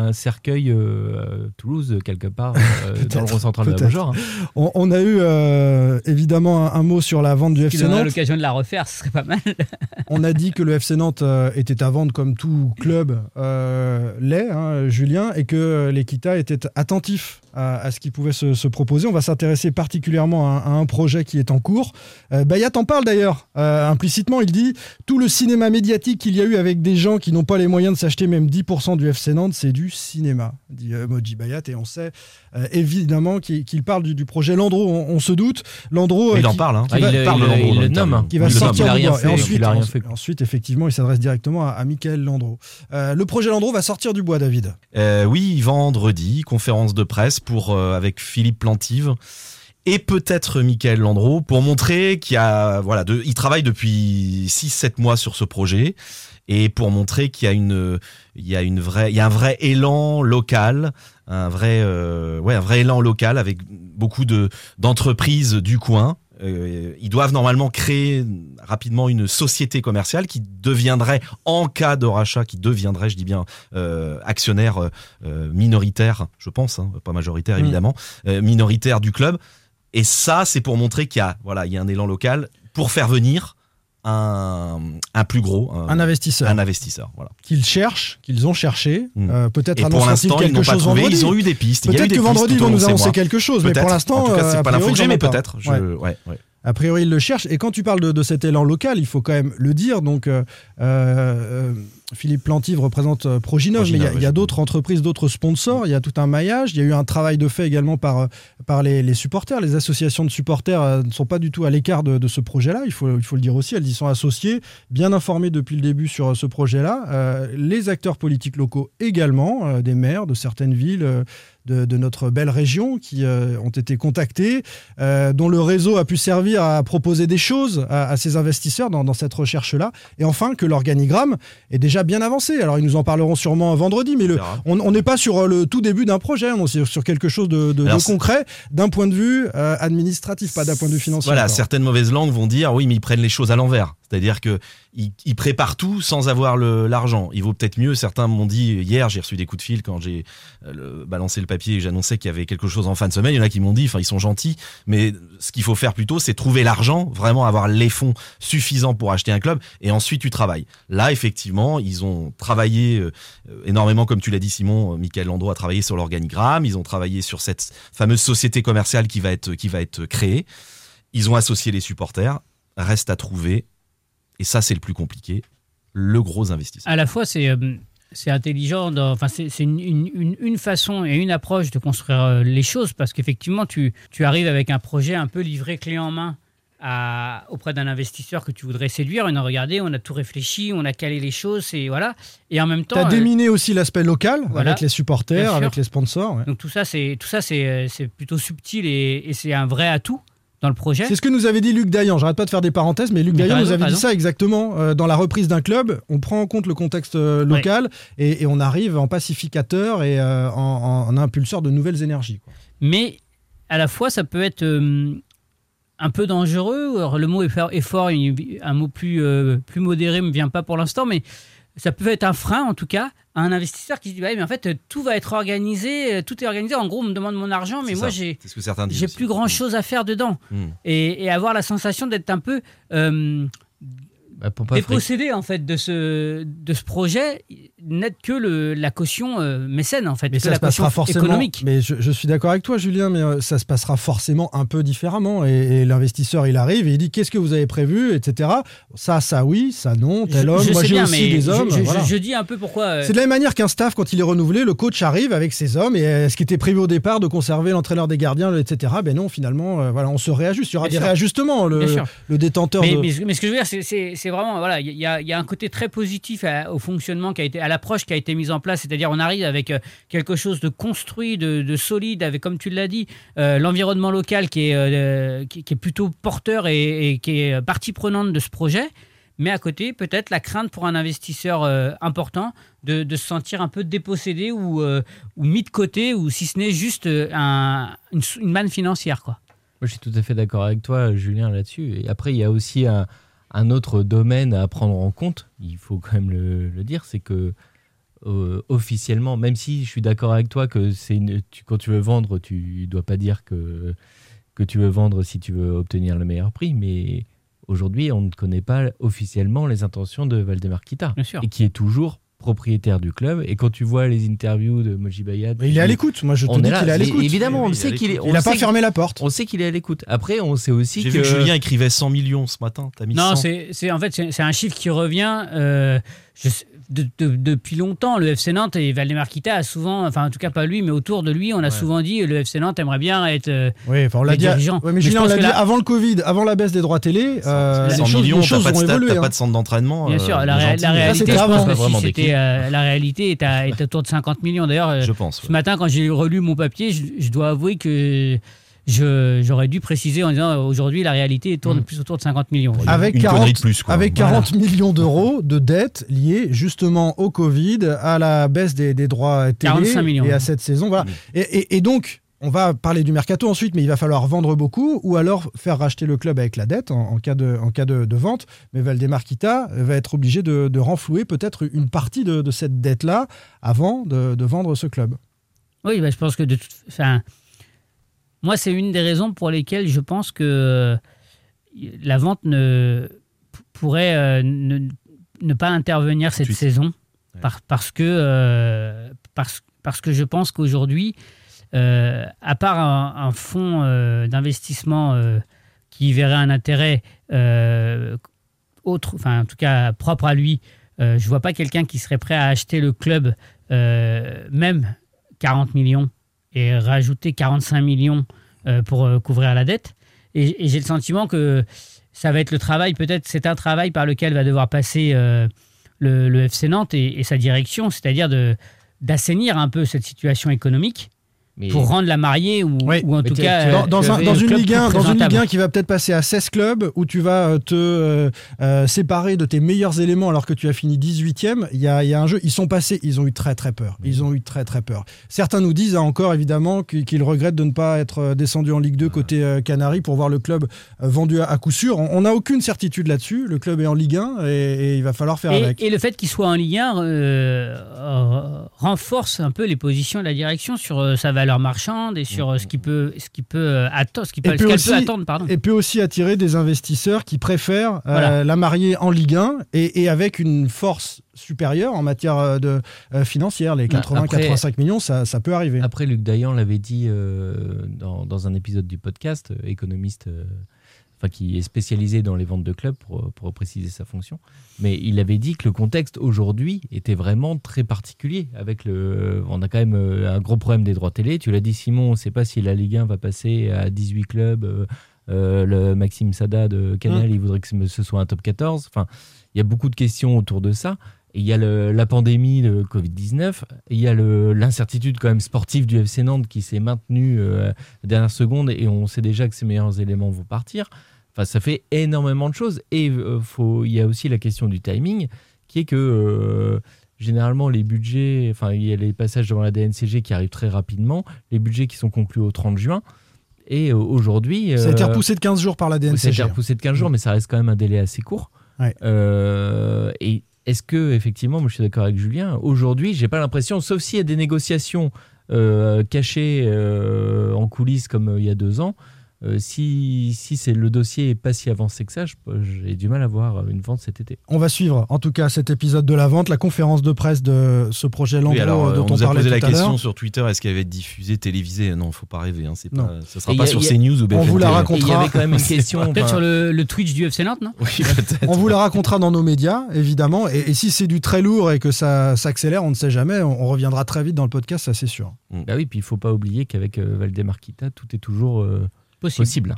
un cercueil euh, à Toulouse, quelque part, euh, [LAUGHS] dans le rond central de la. Beaujoire. hein. On, on a eu euh, évidemment un, un mot sur la vente du FC Nantes. l'occasion de la refaire, ce serait pas mal. [LAUGHS] On a dit que le FC Nantes euh, était à vendre comme tout club euh, l'est, hein, Julien, et que l'Equita était attentif à, à ce qui pouvait se, se proposer. On va s'intéresser particulièrement à, un- à un projet qui est en cours. Euh, Bayat en parle d'ailleurs euh, implicitement. Il dit tout le cinéma médiatique qu'il y a eu avec des gens qui n'ont pas les moyens de s'acheter même 10% du FC Nantes, c'est du cinéma, dit euh, Moji Bayat. Et on sait euh, évidemment qu'il parle du, du projet Landreau. On, on se doute. Landreau. Il en parle, hein. qui Ah, va- il, parle de il- Landreau il le nomme. terme. qui va Il le nomme. sortir Il a du rien fait, et ensuite, il a rien fait. ensuite, effectivement, il s'adresse directement à, à Michael Landreau. Euh, le projet Landreau va sortir du bois, David? Euh, oui, vendredi, conférence de presse pour euh, avec Philippe Et peut-être Michael Landreau pour montrer qu'il y a voilà, de, il travaille depuis 6-7 mois sur ce projet et pour montrer qu'il y a une il y a une il y a un vrai élan local, un vrai euh, ouais, un vrai élan local avec beaucoup de d'entreprises du coin. Euh, ils doivent normalement créer rapidement une société commerciale qui deviendrait, en cas de rachat, qui deviendrait, je dis bien, euh, actionnaire euh, minoritaire, je pense, hein, pas majoritaire Mm. évidemment, minoritaire du club. Et ça, c'est pour montrer qu'il y a, voilà, il y a un élan local pour faire venir un, un plus gros, Un investisseur. un investisseur. Voilà. Qu'ils cherchent, qu'ils ont cherché. Mm. Euh, Peut-être pour l'instant, ils quelque n'ont pas chose trouvé. vendredi. Ils ont eu des pistes. Peut-être que vendredi, ils vont nous annoncer quelque chose. Mais pour l'instant, euh, c'est pas l'info que j'ai, mais peut-être. Ouais, ouais. A priori, il le cherche. Et quand tu parles de, de cet élan local, il faut quand même le dire. Donc, euh, euh, Philippe Plantive représente euh, Proginov, mais il y a- d'autres entreprises, d'autres sponsors. Il y a tout un maillage. Il y a eu un travail de fait également par, par les, les supporters. Les associations de supporters ne sont pas du tout à l'écart de, de ce projet-là. Il faut, il faut le dire aussi. Elles y sont associées, bien informées depuis le début sur ce projet-là. Euh, les acteurs politiques locaux également, euh, des maires de certaines villes. De, de notre belle région qui euh, ont été contactés, euh, dont le réseau a pu servir à proposer des choses à, à ces investisseurs dans, dans cette recherche-là. Et enfin, que l'organigramme est déjà bien avancé. Alors, ils nous en parleront sûrement vendredi, mais le, on n'est pas sur euh, le tout début d'un projet, on est sur, quelque chose de, Alors, concret d'un point de vue euh, administratif, pas d'un point de vue financier. Voilà, encore. certaines mauvaises langues vont dire oui, mais ils prennent les choses à l'envers. C'est-à-dire que ils, ils préparent tout sans avoir l'argent. Il vaut peut-être mieux. Certains m'ont dit hier, j'ai reçu des coups de fil quand j'ai euh, balancé le papier et j'annonçais qu'il y avait quelque chose en fin de semaine. Il y en a qui m'ont dit, enfin, ils sont gentils, mais ce qu'il faut faire plutôt, c'est trouver l'argent, vraiment avoir les fonds suffisants pour acheter un club, et ensuite tu travailles. Là, effectivement, ils ont travaillé euh, énormément, comme tu l'as dit, Simon. euh, Michael Landreau a travaillé sur l'organigramme. Ils ont travaillé sur cette fameuse société commerciale qui va être qui va être créée. Ils ont associé les supporters. Reste à trouver, et ça c'est le plus compliqué, le gros investisseur. À la fois, c'est euh, c'est intelligent, dans- enfin, c'est c'est une, une- une- une façon et une approche de construire euh, les choses parce qu'effectivement, tu, tu arrives avec un projet un peu livré clé en main à- auprès d'un investisseur que tu voudrais séduire. Et non, regardez, on a tout réfléchi, on a calé les choses, et voilà. Et en même temps. Tu as euh, déminé aussi l'aspect local voilà. avec les supporters, avec les sponsors. ouais. Donc tout ça, c'est tout ça, c'est c'est plutôt subtil et, et c'est un vrai atout dans le projet. C'est ce que nous avait dit Luc Dayan. J'arrête pas de faire des parenthèses, mais Luc Mais Dayan nous avait dit raison. ça exactement. Euh, dans la reprise d'un club, on prend en compte le contexte euh, local et, et on arrive en pacificateur et euh, en, impulseur de nouvelles énergies. quoi. mais à la fois ça peut être un peu dangereux. Alors, le mot est fort, est fort, il- un mot plus, plus modéré me vient pas pour l'instant, mais ça peut être un frein en tout cas à un investisseur qui se dit bah, mais en fait tout va être organisé, euh, tout est organisé. En gros, on me demande mon argent, mais moi j'ai plus grand chose à faire dedans Mm. et, et avoir la sensation d'être un peu euh, Bah, pour pas dépossédé en fait de ce de ce projet n'être que le, la caution euh, mécène en fait, Mais que ça la se passera caution forcément. économique. Mais je, je suis d'accord avec toi, Julien, mais euh, ça se passera forcément un peu différemment. Et, et l'investisseur, il arrive et il dit qu'est-ce que vous avez prévu, etc. Ça, ça oui, ça non, tel Je- homme. je Moi, j'ai aussi des hommes. Je, je- voilà. je dis un peu pourquoi. euh, C'est de la même manière qu'un staff, quand il est renouvelé, le coach arrive avec ses hommes et euh, ce qui était prévu au départ de conserver l'entraîneur des gardiens, etc. Ben non, finalement, euh, voilà, on se réajuste. Il y aura Bien des sûr. réajustements. Le, Bien sûr. le détenteur mais, de. mais- mais ce que je veux dire, c'est- c'est vraiment, voilà, il y, a- un côté très positif à- au fonctionnement qui a été, à l'approche qui a été mise en place. C'est-à-dire, on arrive avec euh, quelque chose de construit, de, de solide, avec, comme tu l'as dit, euh, l'environnement local qui est, euh, qui, est plutôt porteur et, qui est partie prenante de ce projet. mais à côté, peut-être la crainte pour un investisseur important de, se sentir un peu dépossédé ou, mis de côté, ou si ce n'est juste une manne financière. Quoi. Moi, je suis tout à fait d'accord avec toi, Julien, là-dessus. Et après, il y a aussi un, un autre domaine à prendre en compte, il faut quand même le, le dire, c'est que euh, officiellement, même si je suis d'accord avec toi que c'est une- tu, quand tu veux vendre, tu dois pas dire que, que tu veux vendre si tu veux obtenir le meilleur prix, mais aujourd'hui, on ne connaît pas officiellement les intentions de Valdemar Kita, et qui est toujours propriétaire du club. Et quand tu vois les interviews de Moji Bayat, Mais il est à l'écoute. Moi, je te on dis qu'il est à l'écoute. Évidemment, on sait qu'il est. Il a pas fermé la porte. On sait qu'il est à l'écoute. Après, on sait aussi J'ai que vu que Julien écrivait 100 millions ce matin. T'as mis Non, 100. c'est c'est- en fait c'est c'est un chiffre qui revient euh, je sais- de- de- depuis longtemps. Le FC Nantes et Valdemar Kita a souvent, enfin en tout cas pas lui, mais autour de lui, on a souvent dit le FC Nantes aimerait bien être. euh, Oui, enfin, on l'a dit. dirigeant. ouais, mais je Julien, on pense l'a que dit là- avant le Covid, avant la baisse des droits télé. euh, les 100 choses, millions, les t'as choses pas de stade, t'as hein. pas de centre d'entraînement. Bien euh, sûr, la, ré- réalité, je pense si vraiment euh, la réalité est, à, est [LAUGHS] autour de 50 millions. D'ailleurs, Je pense. ce matin, quand j'ai relu mon papier, je, je dois avouer que j'aurais dû préciser en disant aujourd'hui la réalité tourne plus autour de 50 millions. Avec Une 40, connerie de plus, quoi. avec 40 millions d'euros de dettes liées justement au Covid, à la baisse des, des droits télé 45 millions. et à cette saison. Voilà. Et, et- et donc, on va parler du mercato ensuite, mais il va falloir vendre beaucoup ou alors faire racheter le club avec la dette en, en cas, de, en cas de, de vente. Mais Valdemar Kita va être obligé de, de renflouer peut-être une partie de, de cette dette-là avant de, de vendre ce club. Oui, bah, je pense que de toute enfin, moi, c'est une des raisons pour lesquelles je pense que euh, la vente ne pourrait euh, ne, ne pas intervenir cette saison. Par- parce que euh, parce, parce que je pense qu'aujourd'hui, euh, à part un, un fonds euh, d'investissement qui verrait un intérêt autre, enfin en tout cas propre à lui, je vois pas quelqu'un qui serait prêt à acheter le club même 40 millions et rajouter 45 millions euh, pour euh, couvrir la dette. Et, j'ai le sentiment que ça va être le travail, peut-être c'est un travail par lequel va devoir passer euh, le, FC Nantes et, et sa direction, c'est-à-dire d'assainir un peu cette situation économique Mais- pour rendre la mariée ou, Oui. ou en Mais tout cas euh, Dans, un- une Ligue plus 1, dans une. Ligue 1 qui va peut-être passer à 16 clubs où tu vas euh, te euh, euh, séparer de tes meilleurs éléments alors que tu as fini 18e, il y a, il y a un jeu. Ils sont passés, ils ont eu très très peur. Ils ont eu très très peur. Certains nous disent hein, encore évidemment qu'ils regrettent de ne pas être descendus en Ligue 2 côté euh, Canaries pour voir le club vendu à, à coup sûr. On n'a aucune certitude là-dessus. Le club est en Ligue 1 et, et il va falloir faire Et, avec. et le fait qu'il soit en Ligue 1 euh, euh, renforce un peu les positions de la direction sur euh, sa valeur marchande et sur euh, ce qui peut, ce qui peut euh, atte- ce qui peut, Et ce peut qu'elle aussi- peut attendre, pardon. Et peut aussi attirer des investisseurs qui préfèrent euh, Voilà. la marier en Ligue 1 et, et avec une force supérieure en matière de, euh, financière. Les Bah, après- 80-85 millions, ça, ça peut arriver. Après, Luc Dayan l'avait dit euh, dans, dans un épisode du podcast, économiste, euh, enfin qui est spécialisé dans les ventes de clubs pour, pour préciser sa fonction. Mais il avait dit que le contexte aujourd'hui était vraiment très particulier. Avec le, on a quand même euh, un gros problème des droits télé. Tu l'as dit, Simon, on ne sait pas si la Ligue 1 va passer à 18 clubs. euh, euh, le Maxime Sada de Canal, il voudrait que ce soit un top 14. Enfin, il y a beaucoup de questions autour de ça. Il y a le- la pandémie de Covid-19, et il y a le- l'incertitude quand même sportive du FC Nantes qui s'est maintenue euh, dernière seconde et on sait déjà que ses meilleurs éléments vont partir. Enfin, ça fait énormément de choses. Et euh, faut, il y a aussi la question du timing qui est que euh, généralement les budgets, enfin il y a les passages devant la DNCG qui arrivent très rapidement, les budgets qui sont conclus au 30 juin. Et euh, aujourd'hui... Ça a été repoussé de 15 jours par la ça a été DNCG. repoussé de 15 jours, mais ça reste quand même un délai assez court. Ouais. Et est-ce que, effectivement, moi je suis d'accord avec Julien, aujourd'hui, j'ai pas l'impression, sauf s'il y a des négociations euh, cachées euh, en coulisses comme euh, il y a deux ans, euh, si, si c'est le dossier est pas si avancé que ça, j'ai du mal à voir une vente cet été. On va suivre en tout cas cet épisode de la vente, la conférence de presse de ce projet Landreau Oui, alors, euh, dont on on, nous a parlait posé la question sur Twitter est-ce qu'elle va être diffusée, télévisée? Non, faut pas rêver. Hein, c'est Non. pas, ça sera Et pas a- sur a- CNews ou on BFM vous la TV. raconte. Et il y avait quand même une [LAUGHS] question. Peut-être enfin, sur le, le Twitch du FC Nantes, non? Oui, peut-être. On vous la racontera dans nos médias, évidemment. Et, et si c'est du très lourd et que ça s'accélère, on ne sait jamais. On, on reviendra très vite dans le podcast, ça c'est sûr. Bah oui, puis il faut pas oublier qu'avec euh, Valdemar Kita, tout est toujours euh, Possible. possible.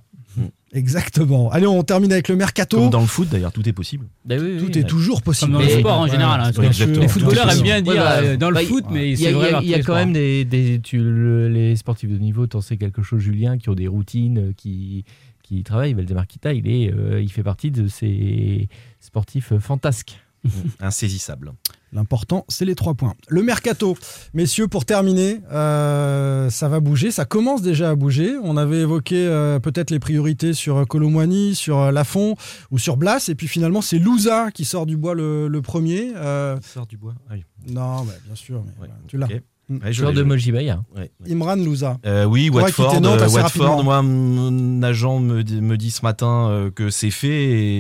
Exactement. Allez, on termine avec le mercato. Comme dans le foot, d'ailleurs, tout est possible. Bah oui, oui, Tout oui. est toujours possible. Comme dans le sport en général. hein, les footballeurs aiment bien dire Ouais, bah, euh, dans le bah, foot, mais Il y c'est a, vrai. il y a- y a quand même des, des- tu- le- les sportifs de niveau, t'en sais quelque chose, Julien, qui ont des routines, euh, qui, qui y travaille, Valdemar Kita, il, est, euh, il fait partie de ces sportifs fantasques. [LAUGHS] Insaisissable. L'important, c'est les trois points. Le mercato, messieurs, pour terminer, euh, ça va bouger, ça commence déjà à bouger. On avait évoqué euh, peut-être les priorités sur Colomwani, sur euh, Lafont ou sur Blas, et puis finalement c'est Louza qui sort du bois le, le premier. Euh, Sort du bois. Ah oui. Non, bah, bien sûr, mais tu l'as. Mm. Ouais, je Joueur de je l'ai. Mojibaya. Ouais. Imran Louza. Euh, oui, Watford, Nantes euh, Watford rapidement. moi, mon agent me, dit- me dit ce matin euh, que c'est fait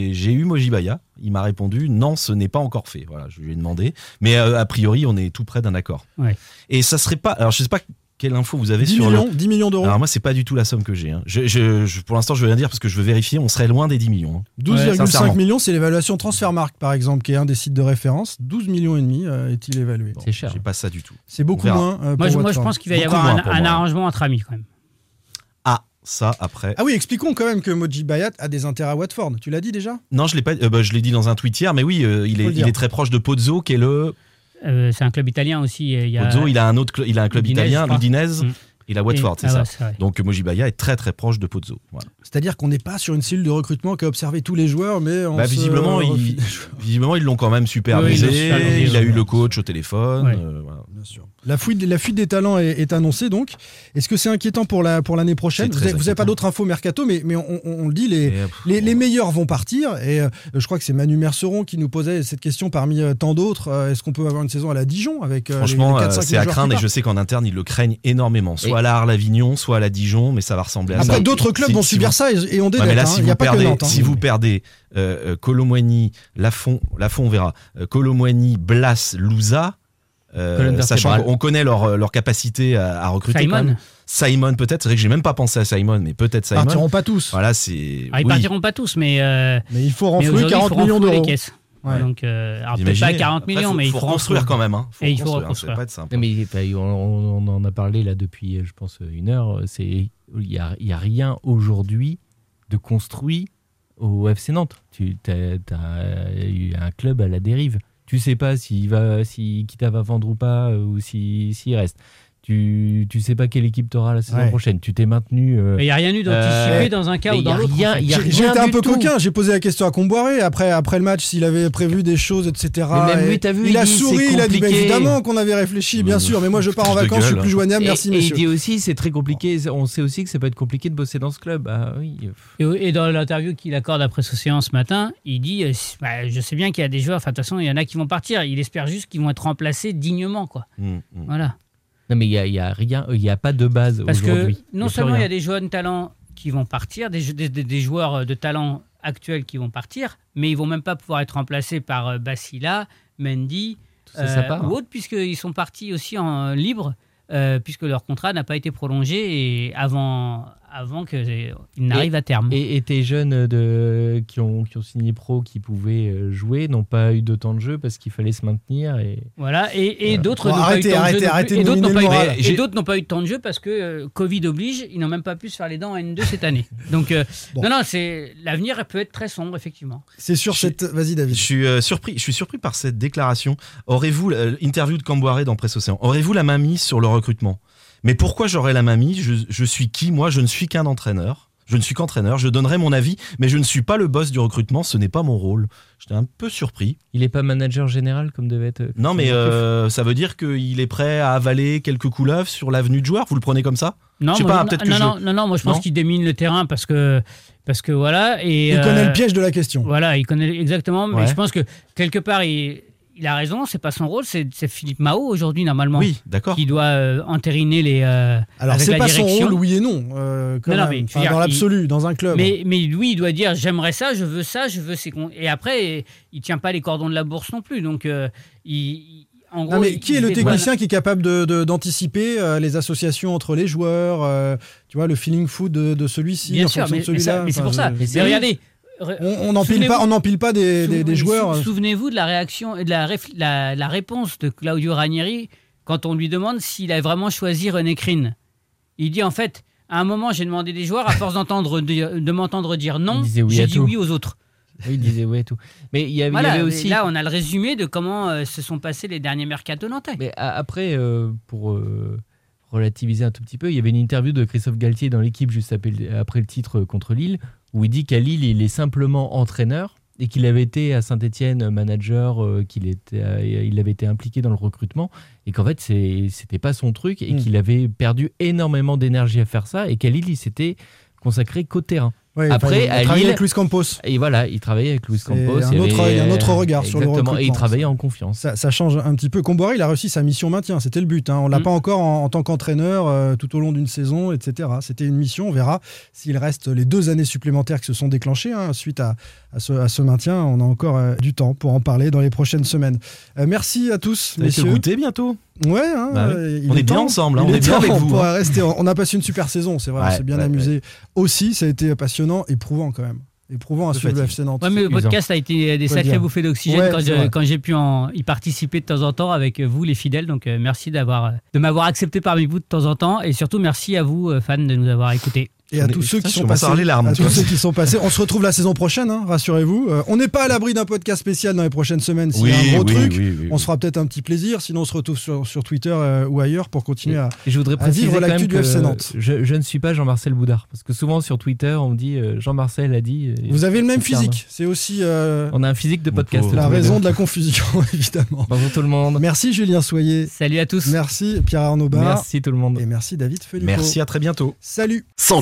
et j'ai eu Mojibaya. Il m'a répondu non, ce n'est pas encore fait. Voilà, je lui ai demandé. Mais euh, a priori, on est tout près d'un accord. Ouais. Et ça serait pas. Alors, je sais pas quelle info vous avez 10 sur millions, le. 10 millions d'euros. Alors, moi, c'est pas du tout la somme que j'ai. hein. Je, je- je- pour l'instant, je veux rien dire parce que je veux vérifier. On serait loin des 10 millions. hein. 12,5 sincèrement. millions, c'est l'évaluation Transfermarkt, par exemple, qui est un des sites de référence. 12 millions et demi euh, est-il évalué. C'est cher. J'ai pas ça du tout. C'est beaucoup moins. euh, Moi, pour je, moi, je Watford. pense qu'il va y Beaucoup avoir un, arrangement entre amis quand même. Ah, ça après. Ah oui, expliquons quand même que Moji Bayat a des intérêts à Watford. Tu l'as dit déjà? Non, je l'ai pas. euh, bah, je l'ai dit dans un tweet hier, mais oui, euh, il, est, il est très proche de Pozzo, qui est le. Euh, c'est un club italien aussi. euh, Il y a... Pozzo, il a un autre, il a un club Udinese, italien, l'Udinese. Mm. Il a Watford, Et- c'est ah ça. ouais. Donc Mojibaya est très très proche de Pozzo. Voilà. C'est-à-dire qu'on n'est pas sur une cellule de recrutement qui a observé tous les joueurs, mais on Bah, se visiblement, ils, visiblement, ils l'ont quand même supervisé. Oui, il a ouais. eu le coach au téléphone. Ouais. euh, voilà. Bien sûr. La fuite, la fuite des talents est, est annoncée donc. Est-ce que c'est inquiétant pour la pour l'année prochaine? Vous n'avez pas d'autres infos mercato, mais, mais on, on- on le dit, les, Et, pff, les, les meilleurs vont partir. Et euh, je crois que c'est Manu Merceron qui nous posait cette question parmi euh, tant d'autres. Euh, Est-ce qu'on peut avoir une saison à la Dijon avec euh, Franchement, les, 4-5 c'est à craindre et je sais qu'en interne, ils le craignent énormément. Soit Et- à la Arles-Avignon, soit à la Dijon, mais ça va ressembler à ça. Après, d'autres clubs Si- vont si subir vous- ça et, et on Ouais, mais là, hein. si Il n'y a vous pas que perdez, Nantes. hein. si vous perdez euh, euh, Lafont, Lafont, on verra. Euh, Colomboigny, Blas, Louza, euh, sachant qu'on connaît leur, leur capacité à, à recruter. Simon. Simon, peut-être. C'est vrai que j'ai même pas pensé à Simon, mais peut-être Ils Simon. partiront pas tous. Voilà, c'est. Ah, ils oui. partiront pas tous, mais, euh, Mais il faut renflouer aujourd'hui, il 40 faut millions d'euros. Ouais. Donc, euh, alors peut-être pas imaginez 40 Après, millions, faut- mais il faut faut construire quand même. Hein. Faut Et il faut reconstruire, hein, pas être simple. Non, mais on, on en a parlé là depuis, je pense, une heure. C'est il y a, y a rien aujourd'hui de construit au FC Nantes. Tu as, eu un club à la dérive. Tu sais pas s'il va, si Kita va vendre ou pas, euh, ou si- s'il reste. Tu, tu sais pas quelle équipe t'auras la saison Ouais. prochaine. Tu t'es maintenu. euh, Mais il n'y a rien eu d'anticipé Euh, dans un cas ou dans a l'autre. été un peu tout. coquin, j'ai posé la question à Comboiré après, après le match s'il avait prévu des choses, etc. Mais même lui, Et t'as vu, il, il a dit, souri, il a dit bah, évidemment qu'on avait réfléchi, bien sûr, mais moi je pars en vacances, je suis plus joignable, et, merci et messieurs. il dit aussi, c'est très compliqué. On sait aussi que ça peut être compliqué de bosser dans ce club. Ah oui. Et, et dans l'interview qu'il accorde après Océan ce matin, il dit euh, bah, Je sais bien qu'il y a des joueurs, enfin, de toute façon, il y en a qui vont partir. Il espère juste qu'ils vont être remplacés dignement. Quoi. Mm, mm. Voilà. Non, mais il y a, y a rien. Il y a pas de base Parce que aujourd'hui. non seulement il y a des jeunes talents qui vont partir, des, des- des- des joueurs de talent actuels qui vont partir, mais ils vont même pas pouvoir être remplacés par euh, Basila, Mendy Tout ça, ça part. ou autres, puisqu'ils sont partis aussi en libre, euh, puisque leur contrat n'a pas été prolongé et avant, avant qu'ils n'arrivent à terme. Et, et tes jeunes de, qui, ont, qui ont signé pro, qui pouvaient euh, jouer, n'ont pas eu de temps de jeu parce qu'il fallait se maintenir. Et... Voilà, et, et d'autres Bon, n'ont arrêtez, pas eu de temps de arrêtez, jeu arrêtez Et d'autres n'ont pas, eu- le moral. et d'autres n'ont pas eu de temps de jeu parce que euh, Covid oblige, ils n'ont même pas pu se faire les dents en N2 cette année. Donc, euh, Bon. non, non, c'est l'avenir peut être très sombre, effectivement. C'est sur Je- cette. Vas-y David. Je suis euh, surpris. Je suis surpris par cette déclaration. Aurez-vous euh, interview de Camboiré dans Presse Océan Aurez-vous la main mise sur le recrutement? Mais pourquoi j'aurais la main mise je, je suis qui Moi, je ne suis qu'un entraîneur. Je ne suis qu'entraîneur. Je donnerai mon avis, mais je ne suis pas le boss du recrutement. Ce n'est pas mon rôle. J'étais un peu surpris. Il n'est pas manager général comme devait être. Non, mais euh, ça veut dire qu'il est prêt à avaler quelques couleuvres sur l'avenue de joueur. Vous le prenez comme ça? Non, Je sais moi, pas, non, peut-être que non, je- non, non, non, moi je pense Non qu'il démine le terrain parce que, parce que voilà. Et, Il connaît euh, le piège de la question. Voilà, il connaît exactement, mais Ouais. je pense que quelque part, il, il a raison, c'est pas son rôle, c'est c'est Philippe Mao aujourd'hui, normalement. Oui, d'accord. Qui doit euh, entériner les. euh, Alors c'est pas son direction. rôle, oui et non. euh, quand Non, mais Enfin, dire, dans l'absolu, dans un club. Mais, mais lui, il doit dire j'aimerais ça, je veux ça, je veux ces. Et après, il tient pas les cordons de la bourse non plus. Donc, il, en gros. Non, mais qui est le technicien qui est capable de- de- d'anticiper euh, les associations entre les joueurs, euh, tu vois, le feeling foot de, de celui-ci en fonction mais, de celui-là mais c'est Enfin, pour ça. Mais regardez. On n'empile pas, on pas des, des- des Sou- joueurs. sou- Souvenez-vous de la réaction et de la, réf- la, la réponse de Claudio Ranieri quand on lui demande s'il a vraiment choisi René Krine. Il dit en fait, à un moment, j'ai demandé des joueurs, à force d'entendre de m'entendre dire non, oui j'ai dit tout. oui aux autres. Oui, il disait ouais et tout. Mais il y avait, il y Voilà, avait aussi. là, on a le résumé de comment euh, se sont passés les derniers mercato nantais. Mais après, euh, pour euh, relativiser un tout petit peu, il y avait une interview de Christophe Galtier dans l'équipe juste après, le- après le titre euh, contre Lille où il dit qu'à Lille, il est simplement entraîneur et qu'il avait été à Saint-Etienne manager, euh, qu'il était, euh, il avait été impliqué dans le recrutement et qu'en fait, c'était pas son truc et Mm. qu'il avait perdu énormément d'énergie à faire ça et qu'à Lille, il s'était consacré qu'au terrain. Après, il à Lille, avec Luis Campos. et voilà, il travaillait avec Luis Campos. un il y autre- avait- un autre regard sur le Exactement, Et il recrutement. travaillait en confiance. Ça, ça change un petit peu. Comboiré, il a réussi sa mission maintien. C'était le but. hein. On l'a Mm. pas encore en, en tant qu'entraîneur euh, tout au long d'une saison, etc. C'était une mission. On verra s'il reste les deux années supplémentaires qui se sont déclenchées hein, suite à, à ce, à ce maintien. On a encore euh, du temps pour en parler dans les prochaines semaines. Euh, merci à tous, Ça messieurs. goûter bientôt. Ouais, hein, Bah oui. euh, On est bien temps. ensemble, hein, on est bien temps, avec on vous, pourra hein. rester. On a passé une super saison, c'est vrai. on Ouais, s'est bien ouais, amusé aussi. Ça a été passionnant, éprouvant quand même. Éprouvant à suivre le. FC Nantes. Ouais, mais le podcast a été des Faut sacrées bouffées d'oxygène Ouais, quand, j'ai pu en y participer de temps en temps avec vous, les fidèles. Donc euh, merci d'avoir de m'avoir accepté parmi vous de temps en temps et surtout merci à vous, euh, fans, de nous avoir écoutés. Et à On tous ceux qui sont passés, à avoir les larmes, à tous toi. ceux qui sont passés, on se retrouve la saison prochaine, hein, rassurez-vous. Euh, on n'est pas à l'abri d'un podcast spécial dans les prochaines semaines s'il y a un gros oui, truc. oui, oui, On se fera peut-être un petit plaisir, sinon on se retrouve sur, sur Twitter euh, ou ailleurs pour continuer à. Et je voudrais à préciser vivre l'actu du FC Nantes. Je, je ne suis pas Jean-Marcel Boudard. Parce que souvent sur Twitter, on me dit euh, Jean-Marcel a dit. euh, Vous avez le même physique, c'est aussi euh, On a un physique de podcast. la raison de la confusion, [LAUGHS] évidemment. Bonjour tout le monde. Merci Julien Soyer, Salut à tous. merci Pierre Arnaud Barre, Merci tout le monde. et merci David Felipeau. Merci, à très bientôt. Salut Sans